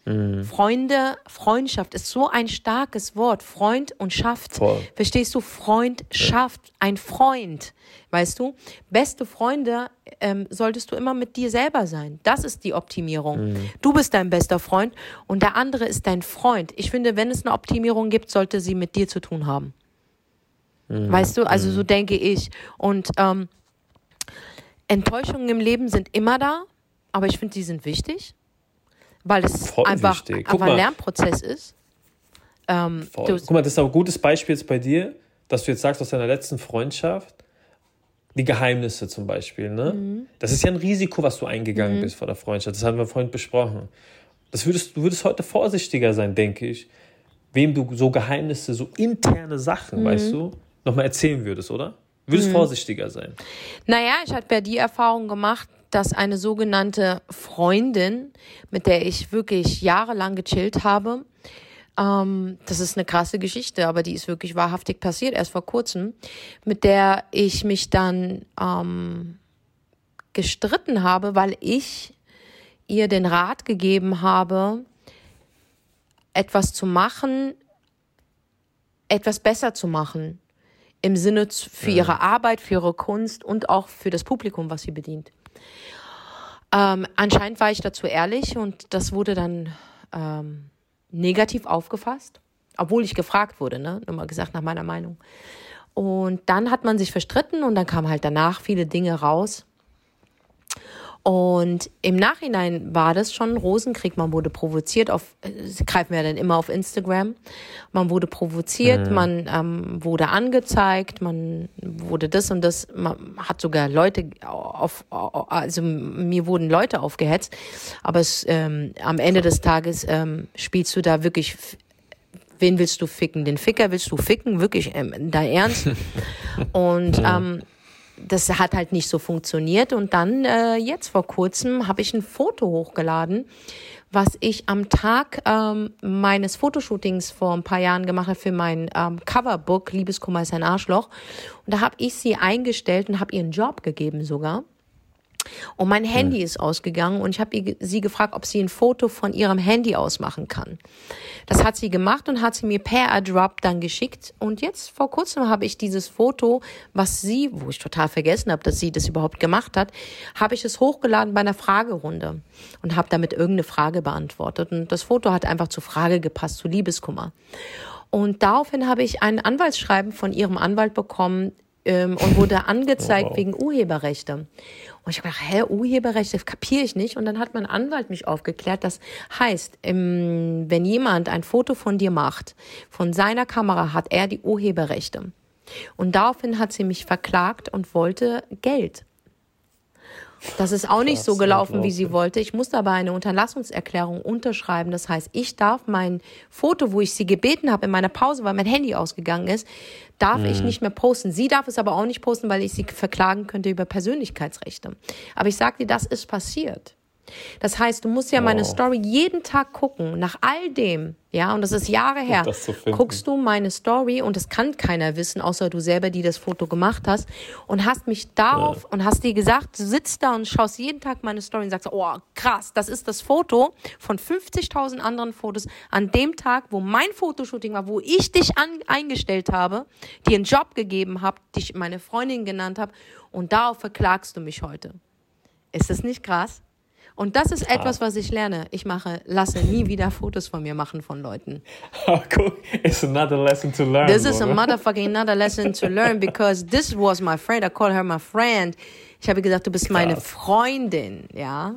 B: Mhm. Freunde, Freundschaft ist so ein starkes Wort. Freund und schafft. Voll. Verstehst du? Freund schafft. Ein Freund. Weißt du? Beste Freunde ähm, solltest du immer mit dir selber sein. Das ist die Optimierung. Mhm. Du bist dein bester Freund und der andere ist dein Freund. Ich finde, wenn es eine Optimierung gibt, sollte sie mit dir zu tun haben. Mhm. Weißt du? Also so mhm. denke ich. Und ähm, Enttäuschungen im Leben sind immer da, aber ich finde, die sind wichtig, weil es Voll einfach, einfach ein Lernprozess ist.
A: Ähm, Guck mal, das ist auch ein gutes Beispiel jetzt bei dir, dass du jetzt sagst, aus deiner letzten Freundschaft, die Geheimnisse zum Beispiel, ne? Mhm. Das ist ja ein Risiko, was du eingegangen mhm. bist vor der Freundschaft. Das haben wir vorhin besprochen. Das würdest, du würdest heute vorsichtiger sein, denke ich, wem du so Geheimnisse, so interne Sachen, mhm. weißt du, nochmal erzählen würdest, oder? Würdest hm. vorsichtiger sein?
B: Naja, ich habe ja die Erfahrung gemacht, dass eine sogenannte Freundin, mit der ich wirklich jahrelang gechillt habe, ähm, das ist eine krasse Geschichte, aber die ist wirklich wahrhaftig passiert, erst vor kurzem, mit der ich mich dann ähm, gestritten habe, weil ich ihr den Rat gegeben habe, etwas zu machen, etwas besser zu machen im Sinne für ihre Arbeit, für ihre Kunst und auch für das Publikum, was sie bedient. Ähm, anscheinend war ich dazu ehrlich und das wurde dann ähm, negativ aufgefasst, obwohl ich gefragt wurde, ne? Nur mal gesagt nach meiner Meinung. Und dann hat man sich verstritten und dann kamen halt danach viele Dinge raus. Und im Nachhinein war das schon ein Rosenkrieg. Man wurde provoziert auf, sie greifen ja dann immer auf Instagram. Man wurde provoziert, mhm. man ähm, wurde angezeigt, man wurde das und das, man hat sogar Leute auf, also mir wurden Leute aufgehetzt. Aber es, ähm, am Ende des Tages ähm, spielst du da wirklich wen willst du ficken? Den Ficker willst du ficken? Wirklich, ähm, dein Ernst? Und ähm, das hat halt nicht so funktioniert. Und dann äh, jetzt vor kurzem habe ich ein Foto hochgeladen, was ich am Tag ähm, meines Fotoshootings vor ein paar Jahren gemacht habe für mein ähm, Coverbook Liebeskummer ist ein Arschloch. Und da habe ich sie eingestellt und habe ihr einen Job gegeben sogar. Und mein Handy mhm. ist ausgegangen und ich habe sie gefragt, ob sie ein Foto von ihrem Handy ausmachen kann. Das hat sie gemacht und hat sie mir per AirDrop dann geschickt. Und jetzt vor kurzem habe ich dieses Foto, was sie, wo ich total vergessen habe, dass sie das überhaupt gemacht hat, habe ich es hochgeladen bei einer Fragerunde und habe damit irgendeine Frage beantwortet. Und das Foto hat einfach zur Frage gepasst, zu Liebeskummer. Und daraufhin habe ich ein Anwaltsschreiben von ihrem Anwalt bekommen, ähm, und wurde angezeigt oh, wow. wegen Urheberrechte. Und ich habe gedacht, hä, Urheberrechte kapiere ich nicht. Und dann hat mein Anwalt mich aufgeklärt. Das heißt, ähm, wenn jemand ein Foto von dir macht, von seiner Kamera, hat er die Urheberrechte. Und daraufhin hat sie mich verklagt und wollte Geld. Das ist auch nicht so gelaufen, wie sie wollte. Ich musste aber eine Unterlassungserklärung unterschreiben. Das heißt, ich darf mein Foto, wo ich sie gebeten habe in meiner Pause, weil mein Handy ausgegangen ist, darf mhm. ich nicht mehr posten. Sie darf es aber auch nicht posten, weil ich sie verklagen könnte über Persönlichkeitsrechte. Aber ich sage dir, das ist passiert. Das heißt, du musst ja meine oh. Story jeden Tag gucken, nach all dem, ja, und das ist Jahre her, guckst du meine Story und das kann keiner wissen, außer du selber, die das Foto gemacht hast und hast mich darauf ja. und hast dir gesagt, du sitzt da und schaust jeden Tag meine Story und sagst, oh krass, das ist das Foto von 50.000 anderen Fotos an dem Tag, wo mein Fotoshooting war, wo ich dich an, eingestellt habe, dir einen Job gegeben habe, dich meine Freundin genannt habe und darauf verklagst du mich heute. Ist das nicht krass? Und das ist etwas, was ich lerne. Ich mache, lasse nie wieder Fotos von mir machen von Leuten.
A: Oh, cool. It's another lesson to learn.
B: This is a motherfucking another lesson to learn because this was my friend. I call her my friend. Ich habe gesagt, du bist Krass. meine Freundin, ja.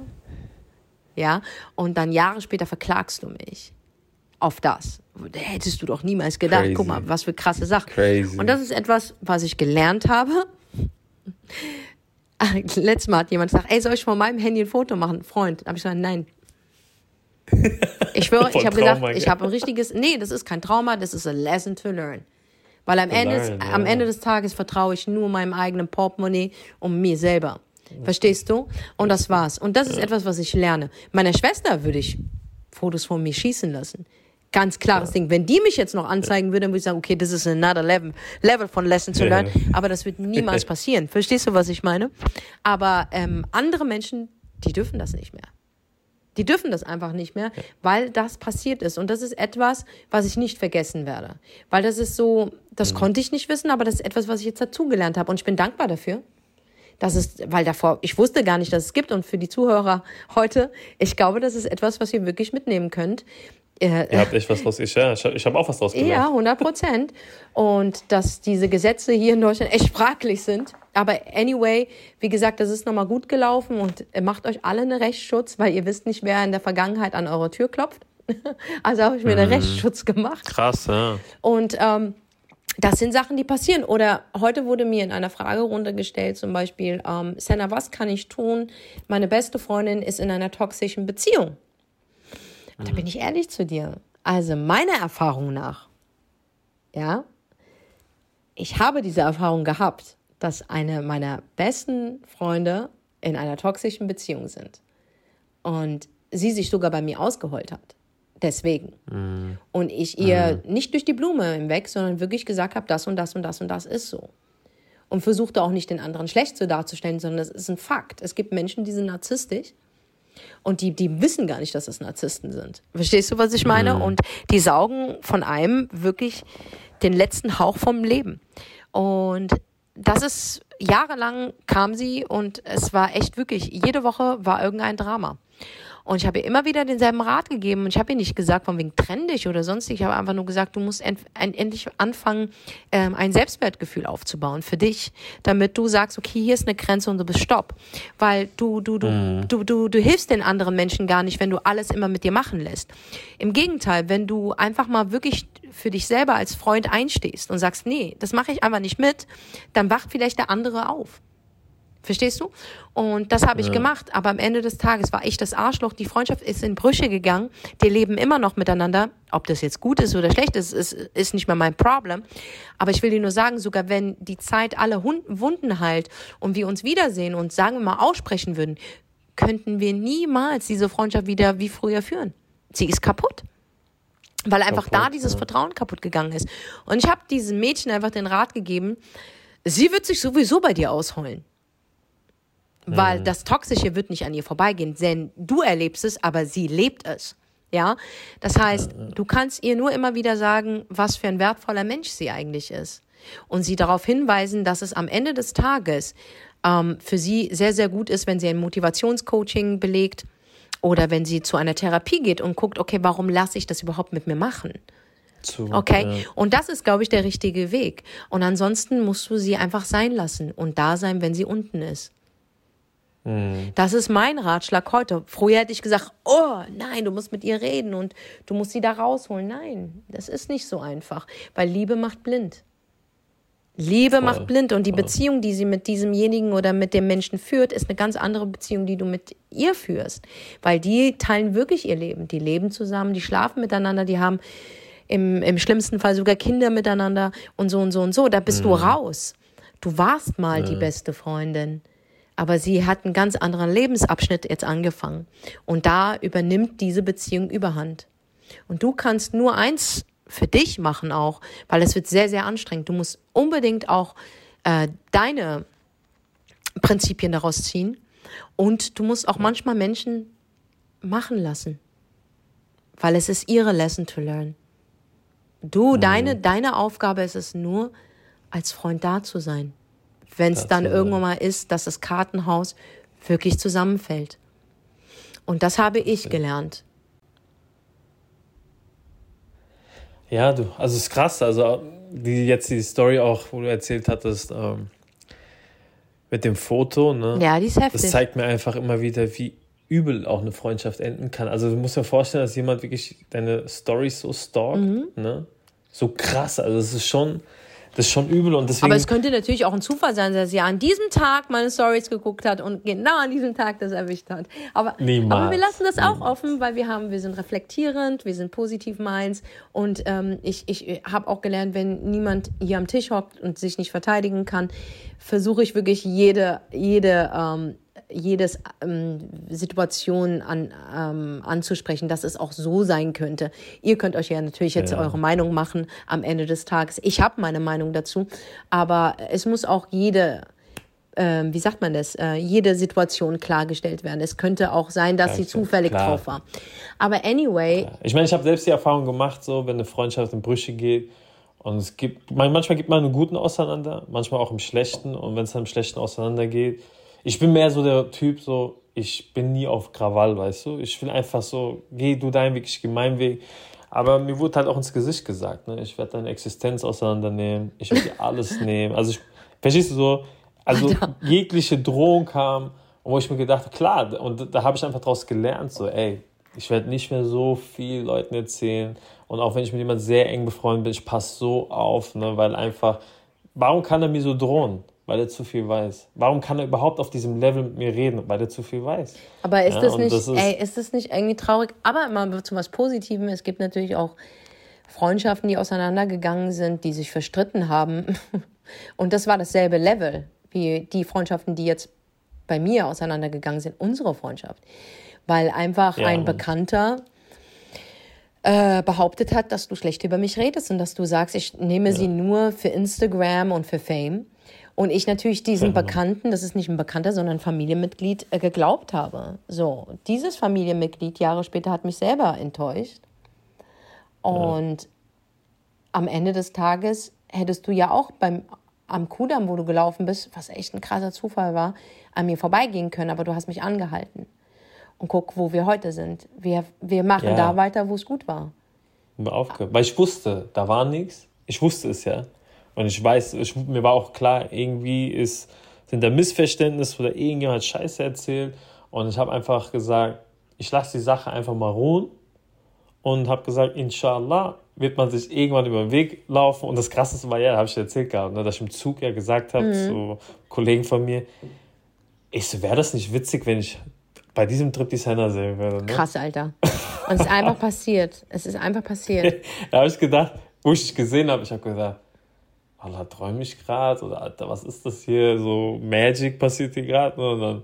B: Ja. Und dann Jahre später verklagst du mich auf das. Hättest du doch niemals gedacht. Crazy. Guck mal, was für krasse Sachen. Crazy. Und das ist etwas, was ich gelernt habe letztes Mal hat jemand gesagt, ey, soll ich von meinem Handy ein Foto machen? Freund. Da habe ich gesagt, nein. Ich schwöre, ich habe gedacht, ich habe ein richtiges, nee, das ist kein Trauma, das ist a lesson to learn. Weil am, Ende, learn, ja. am Ende des Tages vertraue ich nur meinem eigenen Portemonnaie und mir selber. Verstehst du? Und das war's. Und das ist etwas, was ich lerne. Meiner Schwester würde ich Fotos von mir schießen lassen. Ganz klares ja. Ding. Wenn die mich jetzt noch anzeigen würde, dann würde ich sagen, okay, das ist another level, level von Lesson to learn. Aber das wird niemals passieren. Verstehst du, was ich meine? Aber ähm, andere Menschen, die dürfen das nicht mehr. Die dürfen das einfach nicht mehr, weil das passiert ist. Und das ist etwas, was ich nicht vergessen werde. Weil das ist so, das mhm. konnte ich nicht wissen, aber das ist etwas, was ich jetzt dazugelernt habe. Und ich bin dankbar dafür. Das ist, weil davor, ich wusste gar nicht, dass es gibt. Und für die Zuhörer heute, ich glaube, das ist etwas, was ihr wirklich mitnehmen könnt.
A: Ihr habt echt was raus. Ich, ja, ich habe auch was draus
B: gelernt. Ja, 100 Prozent. Und dass diese Gesetze hier in Deutschland echt fraglich sind. Aber anyway, wie gesagt, das ist nochmal gut gelaufen und macht euch alle einen Rechtsschutz, weil ihr wisst nicht, wer in der Vergangenheit an eure Tür klopft. also habe ich mir einen mhm. Rechtsschutz gemacht.
A: Krass, ja.
B: Und ähm, das sind Sachen, die passieren. Oder heute wurde mir in einer Fragerunde gestellt, zum Beispiel, ähm, Senna, was kann ich tun? Meine beste Freundin ist in einer toxischen Beziehung. Und da bin ich ehrlich zu dir. Also meiner Erfahrung nach, ja, ich habe diese Erfahrung gehabt, dass eine meiner besten Freunde in einer toxischen Beziehung sind und sie sich sogar bei mir ausgeheult hat. Deswegen. Mm. Und ich ihr mm. nicht durch die Blume hinweg, sondern wirklich gesagt habe, das und das und das und das ist so. Und versuchte auch nicht den anderen schlecht zu darzustellen, sondern das ist ein Fakt. Es gibt Menschen, die sind narzisstisch und die, die wissen gar nicht, dass das Narzissten sind. Verstehst du, was ich meine? Mhm. Und die saugen von einem wirklich den letzten Hauch vom Leben. Und das ist, jahrelang kam sie und es war echt wirklich, jede Woche war irgendein Drama. Und ich habe ihr immer wieder denselben Rat gegeben und ich habe ihr nicht gesagt, von wegen trenn dich oder sonst. Ich habe einfach nur gesagt, du musst end, endlich anfangen, ähm, ein Selbstwertgefühl aufzubauen für dich, damit du sagst, okay, hier ist eine Grenze und du bist stopp. Weil du, du, du, mhm. du, du, du hilfst den anderen Menschen gar nicht, wenn du alles immer mit dir machen lässt. Im Gegenteil, wenn du einfach mal wirklich für dich selber als Freund einstehst und sagst, nee, das mache ich einfach nicht mit, dann wacht vielleicht der andere auf. Verstehst du? Und das habe ich ja. gemacht. Aber am Ende des Tages war ich das Arschloch. Die Freundschaft ist in Brüche gegangen. Die leben immer noch miteinander. Ob das jetzt gut ist oder schlecht ist, ist, ist nicht mehr mein Problem. Aber ich will dir nur sagen, sogar wenn die Zeit alle Wunden heilt und wir uns wiedersehen und sagen wir mal aussprechen würden, könnten wir niemals diese Freundschaft wieder wie früher führen. Sie ist kaputt. Weil einfach kaputt, da dieses ja. Vertrauen kaputt gegangen ist. Und ich habe diesem Mädchen einfach den Rat gegeben, sie wird sich sowieso bei dir ausheulen. Weil mhm. das Toxische wird nicht an ihr vorbeigehen, denn du erlebst es, aber sie lebt es. Ja, das heißt, du kannst ihr nur immer wieder sagen, was für ein wertvoller Mensch sie eigentlich ist. Und sie darauf hinweisen, dass es am Ende des Tages ähm, für sie sehr, sehr gut ist, wenn sie ein Motivationscoaching belegt oder wenn sie zu einer Therapie geht und guckt, okay, warum lasse ich das überhaupt mit mir machen? Zu, okay, ja. und das ist, glaube ich, der richtige Weg. Und ansonsten musst du sie einfach sein lassen und da sein, wenn sie unten ist. Mhm. Das ist mein Ratschlag heute. Früher hätte ich gesagt, oh nein, du musst mit ihr reden und du musst sie da rausholen. Nein, das ist nicht so einfach, weil Liebe macht blind. Liebe Voll. macht blind und die Voll. Beziehung, die sie mit diesemjenigen oder mit dem Menschen führt, ist eine ganz andere Beziehung, die du mit ihr führst, weil die teilen wirklich ihr Leben. Die leben zusammen, die schlafen miteinander, die haben im, im schlimmsten Fall sogar Kinder miteinander und so und so und so. Da bist mhm. du raus. Du warst mal mhm. die beste Freundin. Aber sie hat einen ganz anderen Lebensabschnitt jetzt angefangen. Und da übernimmt diese Beziehung überhand. Und du kannst nur eins für dich machen auch, weil es wird sehr, sehr anstrengend. Du musst unbedingt auch äh, deine Prinzipien daraus ziehen. Und du musst auch manchmal Menschen machen lassen. Weil es ist ihre Lesson to learn. Du, mhm. deine, deine Aufgabe ist es nur, als Freund da zu sein wenn es dann irgendwann mal ist, dass das Kartenhaus wirklich zusammenfällt. Und das habe ich gelernt.
A: Ja, du, also es ist krass, also die jetzt die Story auch, wo du erzählt hattest, ähm, mit dem Foto, ne? Ja, die ist heftig. Das zeigt mir einfach immer wieder, wie übel auch eine Freundschaft enden kann. Also du musst dir vorstellen, dass jemand wirklich deine Stories so stalkt, mhm. ne? So krass, also es ist schon, das ist schon übel und deswegen.
B: Aber es könnte natürlich auch ein Zufall sein, dass sie an diesem Tag meine Stories geguckt hat und genau an diesem Tag das erwischt hat. Aber, aber wir lassen das auch offen, weil wir haben, wir sind reflektierend, wir sind positiv minds und ähm, ich, ich habe auch gelernt, wenn niemand hier am Tisch hockt und sich nicht verteidigen kann, versuche ich wirklich jede, jede ähm, jedes ähm, Situation an, ähm, anzusprechen, dass es auch so sein könnte. Ihr könnt euch ja natürlich jetzt ja. eure Meinung machen am Ende des Tages. Ich habe meine Meinung dazu, aber es muss auch jede äh, wie sagt man das, äh, jede Situation klargestellt werden. Es könnte auch sein, dass ja, sie zufällig klar. drauf war. Aber anyway. Klar.
A: Ich meine, ich habe selbst die Erfahrung gemacht, so wenn eine Freundschaft in Brüche geht und es gibt, manchmal gibt man einen guten auseinander, manchmal auch im schlechten und wenn es im schlechten auseinandergeht, ich bin mehr so der Typ, so, ich bin nie auf Krawall, weißt du? Ich will einfach so, geh du deinen Weg, ich geh meinen Weg. Aber mir wurde halt auch ins Gesicht gesagt, ne? ich werde deine Existenz auseinandernehmen, ich werde dir alles nehmen. Also, ich, verstehst du so? Also, Alter. jegliche Drohung kam, wo ich mir gedacht klar, und da habe ich einfach daraus gelernt, so, ey, ich werde nicht mehr so viel Leuten erzählen. Und auch wenn ich mit jemandem sehr eng befreundet bin, ich passe so auf, ne? weil einfach, warum kann er mir so drohen? Weil er zu viel weiß. Warum kann er überhaupt auf diesem Level mit mir reden? Weil er zu viel weiß.
B: Aber ist ja, das nicht, das ist, ey, ist das nicht irgendwie traurig? Aber mal zu was Positivem. Es gibt natürlich auch Freundschaften, die auseinandergegangen sind, die sich verstritten haben. Und das war dasselbe Level wie die Freundschaften, die jetzt bei mir auseinandergegangen sind, unsere Freundschaft. Weil einfach ja, ein Bekannter äh, behauptet hat, dass du schlecht über mich redest und dass du sagst, ich nehme ja. sie nur für Instagram und für Fame. Und ich natürlich diesen. Bekannten, das ist nicht ein Bekannter, sondern ein Familienmitglied, äh, geglaubt habe. So, dieses Familienmitglied Jahre später hat mich selber enttäuscht. Und ja. am Ende des Tages hättest du ja auch beim, am Kudamm, wo du gelaufen bist, was echt ein krasser Zufall war, an mir vorbeigehen können, aber du hast mich angehalten. Und guck, wo wir heute sind. Wir, wir machen ja. da weiter, wo es gut war.
A: Aufgehört. Weil ich wusste, da war nichts. Ich wusste es ja. Und ich weiß, ich, mir war auch klar, irgendwie ist, sind da Missverständnisse oder irgendjemand hat Scheiße erzählt. Und ich habe einfach gesagt, ich lasse die Sache einfach mal ruhen und habe gesagt, inshallah wird man sich irgendwann über den Weg laufen. Und das Krasseste war ja, habe ich erzählt gehabt, ne, dass ich im Zug ja gesagt habe mhm. zu Kollegen von mir, ich so, wäre das nicht witzig, wenn ich bei diesem Trip Designer sehen würde. Ne?
B: Krass, Alter. Und es ist einfach passiert. Es ist einfach passiert.
A: da habe ich gedacht, wo ich dich gesehen habe, ich habe gedacht, Allah, träume ich gerade? Oder Alter, was ist das hier? So Magic passiert hier gerade? Ne? Und dann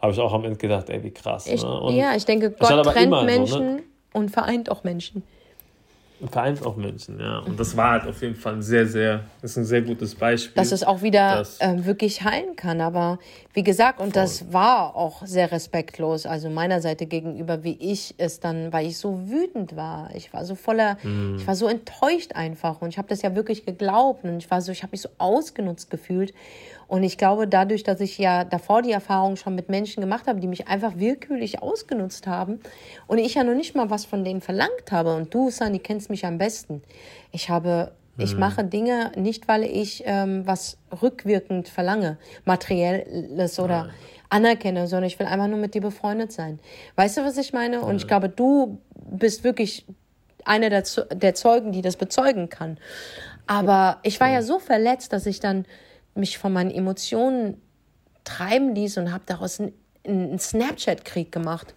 A: habe ich auch am Ende gedacht, ey, wie krass.
B: Ich,
A: ne?
B: ja, ich denke, Gott trennt Menschen so, ne? und vereint auch Menschen
A: vereint auch Menschen, ja. Und das war halt auf jeden Fall ein sehr, sehr, ist ein sehr gutes Beispiel.
B: Dass es auch wieder äh, wirklich heilen kann. Aber wie gesagt, und voll. das war auch sehr respektlos, also meiner Seite gegenüber, wie ich es dann, weil ich so wütend war. Ich war so voller, mhm. ich war so enttäuscht einfach. Und ich habe das ja wirklich geglaubt. Und ich war so, ich habe mich so ausgenutzt gefühlt. Und ich glaube, dadurch, dass ich ja davor die Erfahrung schon mit Menschen gemacht habe, die mich einfach willkürlich ausgenutzt haben und ich ja noch nicht mal was von denen verlangt habe. Und du, Sani, kennst mich am besten. Ich habe, mhm. ich mache Dinge nicht, weil ich ähm, was rückwirkend verlange, materielles oder mhm. anerkenne, sondern ich will einfach nur mit dir befreundet sein. Weißt du, was ich meine? Und ich glaube, du bist wirklich einer der, der Zeugen, die das bezeugen kann. Aber ich war ja so verletzt, dass ich dann mich von meinen Emotionen treiben ließ und habe daraus einen, Snapchat-Krieg gemacht.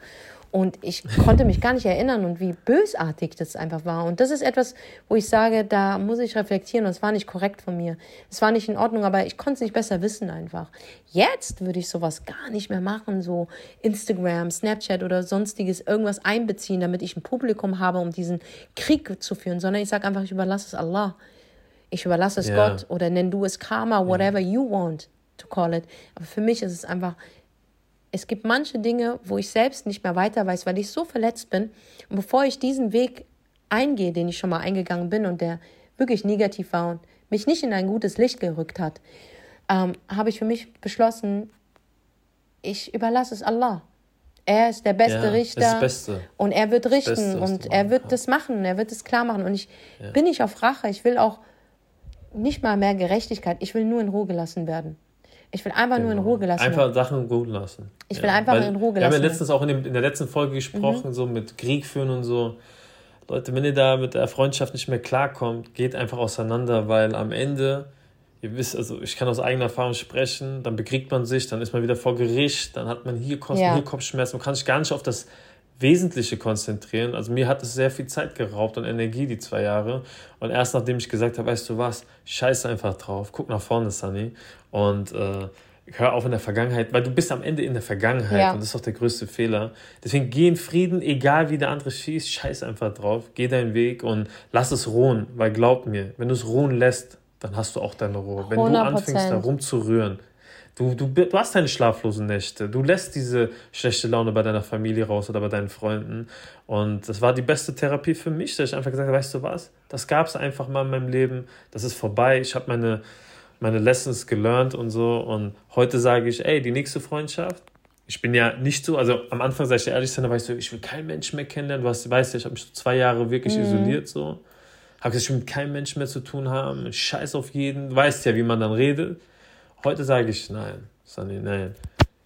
B: Und ich konnte mich gar nicht erinnern und wie bösartig das einfach war. Und das ist etwas, wo ich sage, da muss ich reflektieren und es war nicht korrekt von mir. Es war nicht in Ordnung, aber ich konnte es nicht besser wissen einfach. Jetzt würde ich sowas gar nicht mehr machen, so Instagram, Snapchat oder sonstiges, irgendwas einbeziehen, damit ich ein Publikum habe, um diesen Krieg zu führen, sondern ich sage einfach, ich überlasse es Allah. Ich überlasse es ja. Gott oder nenn du es Karma, whatever ja. you want to call it. Aber für mich ist es einfach, es gibt manche Dinge, wo ich selbst nicht mehr weiter weiß, weil ich so verletzt bin. Und bevor ich diesen Weg eingehe, den ich schon mal eingegangen bin und der wirklich negativ war und mich nicht in ein gutes Licht gerückt hat, ähm, habe ich für mich beschlossen, ich überlasse es Allah. Er ist der beste ja, Richter. Beste. Und er wird richten Beste, und er wird das machen, er wird es klar machen. Und ich ja. bin nicht auf Rache, ich will auch nicht mal mehr Gerechtigkeit. Ich will nur in Ruhe gelassen werden. Ich will einfach genau. nur in genau. Ruhe gelassen
A: werden. Einfach Sachen ruhen lassen.
B: Ich will einfach Weil in Ruhe gelassen werden.
A: Wir haben ja letztens auch in, dem, in der letzten Folge gesprochen, mhm. so mit Krieg führen und so. Leute, wenn ihr da mit der Freundschaft nicht mehr klarkommt, geht einfach auseinander, weil am Ende, ihr wisst, also ich kann aus eigener Erfahrung sprechen, dann bekriegt man sich, dann ist man wieder vor Gericht, dann hat man hier Kosten, ja. hier Kopfschmerzen, man kann sich gar nicht auf das Wesentliche konzentrieren. Also mir hat es sehr viel Zeit geraubt und Energie, die zwei Jahre. Und erst nachdem ich gesagt habe, weißt du was, scheiß einfach drauf, guck nach vorne, Sunny. Und äh, hör auf in der Vergangenheit, weil du bist am Ende in der Vergangenheit ja. und das ist auch der größte Fehler. Deswegen geh in Frieden, egal wie der andere schießt, scheiß einfach drauf, geh deinen Weg und lass es ruhen, weil glaub mir, wenn du es ruhen lässt, dann hast du auch deine Ruhe. Wenn 100%. du anfängst, da rumzurühren, Du, du, du hast deine schlaflosen Nächte. Du lässt diese schlechte Laune bei deiner Familie raus oder bei deinen Freunden. Und das war die beste Therapie für mich, dass ich einfach gesagt habe, weißt du was, das gab es einfach mal in meinem Leben. Das ist vorbei. Ich habe meine, meine Lessons gelernt und so. Und heute sage ich, ey, die nächste Freundschaft, ich bin ja nicht so, also am Anfang, sag ich dir ehrlich, da war ich so, ich will keinen Menschen mehr kennenlernen. Du hast, weißt ja, ich habe mich so zwei Jahre wirklich mhm. isoliert so. Habe gesagt, ich will mit keinem Menschen mehr zu tun haben. Scheiß auf jeden. Du weißt ja, wie man dann redet. Heute sage ich nein, Sunny, nein.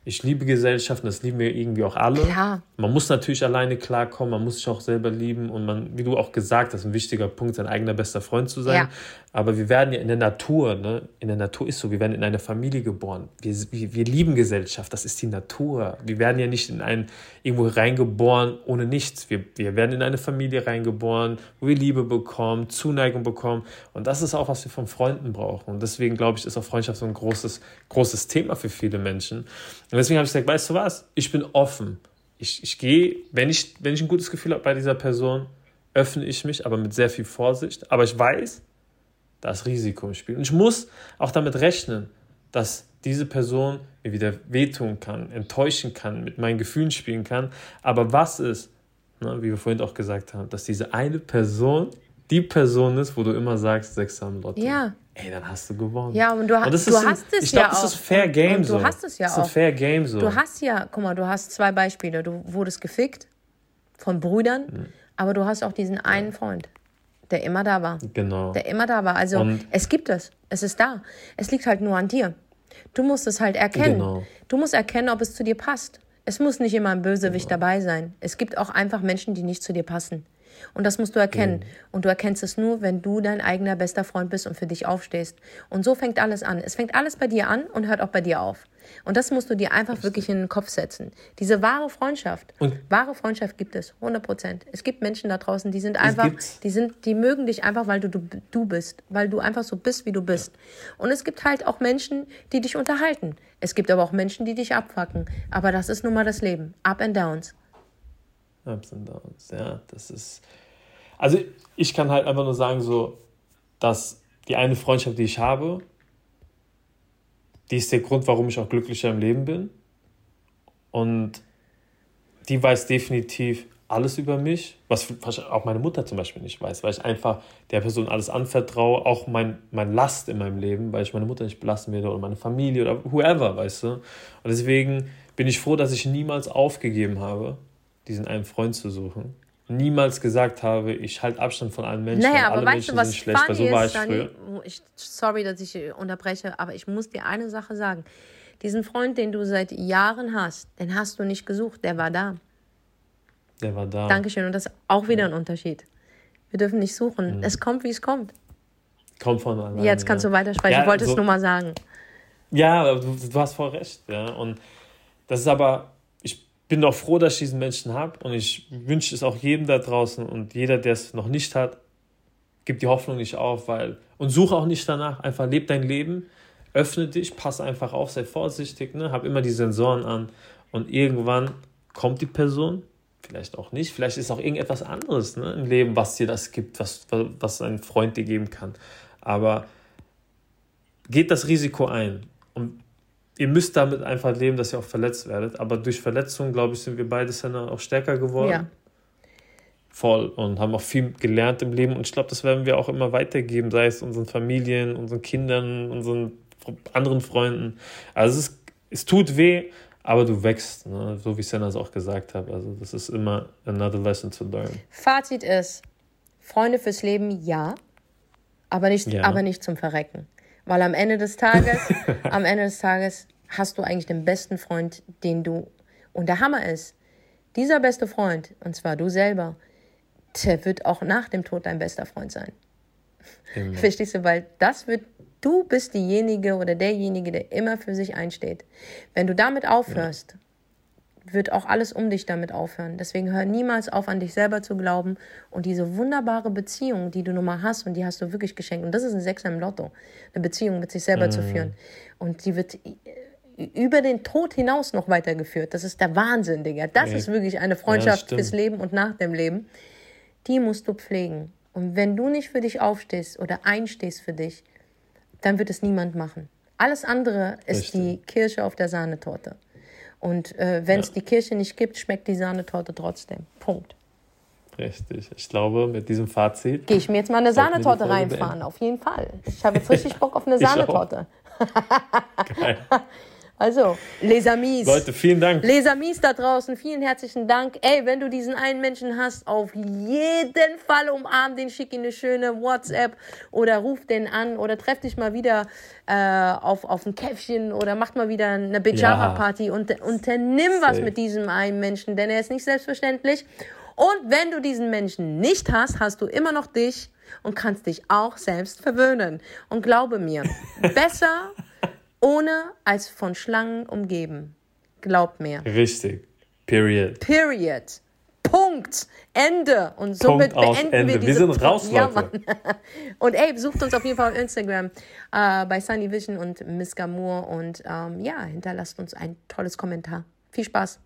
A: Ich liebe Gesellschaften, das lieben wir irgendwie auch alle. Klar. Man muss natürlich alleine klarkommen, man muss sich auch selber lieben und man, wie du auch gesagt hast, ein wichtiger Punkt, sein eigener bester Freund zu sein. Ja. Aber wir werden ja in der Natur, ne? in der Natur ist so, wir werden in eine Familie geboren. Wir, wir, wir lieben Gesellschaft, das ist die Natur. Wir werden ja nicht in ein, irgendwo reingeboren ohne nichts. Wir, wir werden in eine Familie reingeboren, wo wir Liebe bekommen, Zuneigung bekommen. Und das ist auch, was wir von Freunden brauchen. Und deswegen glaube ich, ist auch Freundschaft so ein großes, großes Thema für viele Menschen. Und deswegen habe ich gesagt, weißt du was? Ich bin offen. Ich, ich gehe, wenn ich, wenn ich ein gutes Gefühl habe bei dieser Person, öffne ich mich, aber mit sehr viel Vorsicht. Aber ich weiß, da ist Risiko im Spiel. Und ich muss auch damit rechnen, dass diese Person mir wieder wehtun kann, enttäuschen kann, mit meinen Gefühlen spielen kann. Aber was ist, ne, wie wir vorhin auch gesagt haben, dass diese eine Person die Person ist, wo du immer sagst, sechs am Lotto.
B: Ja,
A: ey, dann hast du gewonnen.
B: Ja, und du, ha
A: und das
B: du
A: ist
B: hast
A: ein,
B: es
A: ich
B: ja
A: glaub,
B: auch.
A: das ist fair game
B: und,
A: so.
B: du hast es ja
A: das ist
B: auch.
A: ein fair game so.
B: Du hast ja, guck mal, du hast zwei Beispiele. Du wurdest gefickt von Brüdern,
A: Mhm.
B: aber du hast auch diesen einen Freund, der immer da war.
A: genau.
B: Der immer da war. Also
A: Und-
B: es gibt es. Es ist da. Es liegt halt nur an dir. Du musst es halt erkennen.
A: Genau.
B: Du musst erkennen, ob es zu dir passt. Es muss nicht immer ein Bösewicht
A: Genau.
B: dabei sein. Es gibt auch einfach Menschen, die nicht zu dir passen. Und das musst du erkennen. Und du erkennst es nur, wenn du dein eigener bester Freund bist und für dich aufstehst. Und so fängt alles an. Es fängt alles bei dir an und hört auch bei dir auf. Und das musst du dir einfach wirklich in den Kopf setzen. Diese wahre Freundschaft.
A: Und-
B: wahre Freundschaft gibt es, 100 Prozent. Es gibt Menschen da draußen, die sind einfach, die sind, die mögen dich einfach, weil du, du du bist, weil du einfach so bist, wie du bist. Und es gibt halt auch Menschen, die dich unterhalten. Es gibt aber auch Menschen, die dich abfacken. Aber das ist nun mal das Leben. Up and Downs.
A: Ups and Downs, ja, das ist. Also ich kann halt einfach nur sagen, so, dass die eine Freundschaft, die ich habe, die ist der Grund, warum ich auch glücklicher im Leben bin. Und die weiß definitiv alles über mich, was auch meine Mutter zum Beispiel nicht weiß, weil ich einfach der Person alles anvertraue, auch mein, mein Last in meinem Leben, weil ich meine Mutter nicht belasten werde oder meine Familie oder whoever, weißt du. Und deswegen bin ich froh, dass ich niemals aufgegeben habe, diesen einen Freund zu suchen. Niemals gesagt habe, ich halte Abstand von allen Menschen.
B: Naja,
A: alle
B: aber weißt
A: Menschen
B: du, was
A: sind schlecht, weil so war ich früher.
B: Ich, sorry, dass ich unterbreche, aber ich muss dir eine Sache sagen. Diesen Freund, den du seit Jahren hast, den hast du nicht gesucht, der war da.
A: Der war da.
B: Dankeschön. Und das ist auch wieder ein Unterschied. Wir dürfen nicht suchen.
A: Mhm.
B: Es kommt, wie es kommt.
A: Kommt von alleine.
B: Jetzt kannst
A: ja.
B: du weitersprechen.
A: Ja,
B: ich wollte
A: so-
B: es nur mal sagen.
A: Ja, du, du hast voll recht. Ja. Und das ist aber, bin auch froh, dass ich diesen Menschen habe und ich wünsche es auch jedem da draußen und jeder, der es noch nicht hat, gib die Hoffnung nicht auf, weil und suche auch nicht danach. Einfach leb dein Leben, öffne dich, pass einfach auf, sei vorsichtig, ne? hab immer die Sensoren an und irgendwann kommt die Person, vielleicht auch nicht, vielleicht ist auch irgendetwas anderes ne, im Leben, was dir das gibt, was, was ein Freund dir geben kann. Aber geht das Risiko ein. Und ihr müsst damit einfach leben, dass ihr auch verletzt werdet. Aber durch Verletzungen, glaube ich, sind wir beide Senna auch stärker geworden.
B: Ja.
A: Voll. Und haben auch viel gelernt im Leben. Und ich glaube, das werden wir auch immer weitergeben, sei es unseren Familien, unseren Kindern, unseren anderen Freunden. Also es, ist, es tut weh, aber du wächst, ne? so wie Senna es auch gesagt hat. Also das ist immer another lesson to learn.
B: Fazit ist, Freunde fürs Leben, ja, aber nicht,
A: Ja.
B: aber nicht zum Verrecken. Weil am Ende des Tages, am Ende des Tages hast du eigentlich den besten Freund, den du, und der Hammer ist, dieser beste Freund, und zwar du selber, der wird auch nach dem Tod dein bester Freund sein.
A: Immer.
B: Verstehst du? Weil das wird, du bist diejenige oder derjenige, der immer für sich einsteht. Wenn du damit aufhörst, wird auch alles um dich damit aufhören. Deswegen hör niemals auf, an dich selber zu glauben und diese wunderbare Beziehung, die du nun mal hast und die hast du wirklich geschenkt. Und das ist ein Sechser im Lotto, eine Beziehung mit sich selber zu führen. Und die wird äh, über den Tod hinaus noch weitergeführt. Das ist der Wahnsinn, Digga. Das
A: Ja.
B: ist wirklich eine Freundschaft
A: stimmt.
B: fürs Leben und nach dem Leben die musst du pflegen. Und wenn du nicht für dich aufstehst oder einstehst für dich, dann wird es niemand machen. Alles andere ist
A: Richtig.
B: die Kirsche auf der Sahnetorte. Und äh, wenn es die Kirsche nicht gibt, schmeckt die Sahnetorte trotzdem. Punkt.
A: Richtig. Ich glaube, mit diesem Fazit.
B: Gehe ich mir jetzt mal eine Sahnetorte reinfahren, auf jeden Fall. Ich habe jetzt richtig Bock auf eine. Sahnetorte.
A: Geil.
B: Also, les amis.
A: Leute, vielen Dank.
B: Les Amis da draußen, vielen herzlichen Dank. Ey, wenn du diesen einen Menschen hast, auf jeden Fall umarm den, schick ihm eine schöne WhatsApp oder ruf den an oder treff dich mal wieder äh, auf, auf ein Käffchen oder macht mal wieder eine Pyjama-Party und unternimm was mit diesem einen Menschen, denn er ist nicht selbstverständlich. Und wenn du diesen Menschen nicht hast, hast du immer noch dich und kannst dich auch selbst verwöhnen. Und glaube mir, besser ohne als von Schlangen umgeben. Glaubt mir.
A: Richtig. Period.
B: Period. Punkt. Ende. Und somit
A: Punkt
B: beenden
A: Ende.
B: wir
A: Wir
B: diese
A: sind raus,
B: Ja,
A: Leute.
B: Mann. Und ey, besucht uns auf jeden Fall auf Instagram äh, bei Sunny Vision und Miss Gamour und ähm, ja, hinterlasst uns ein tolles Kommentar. Viel Spaß.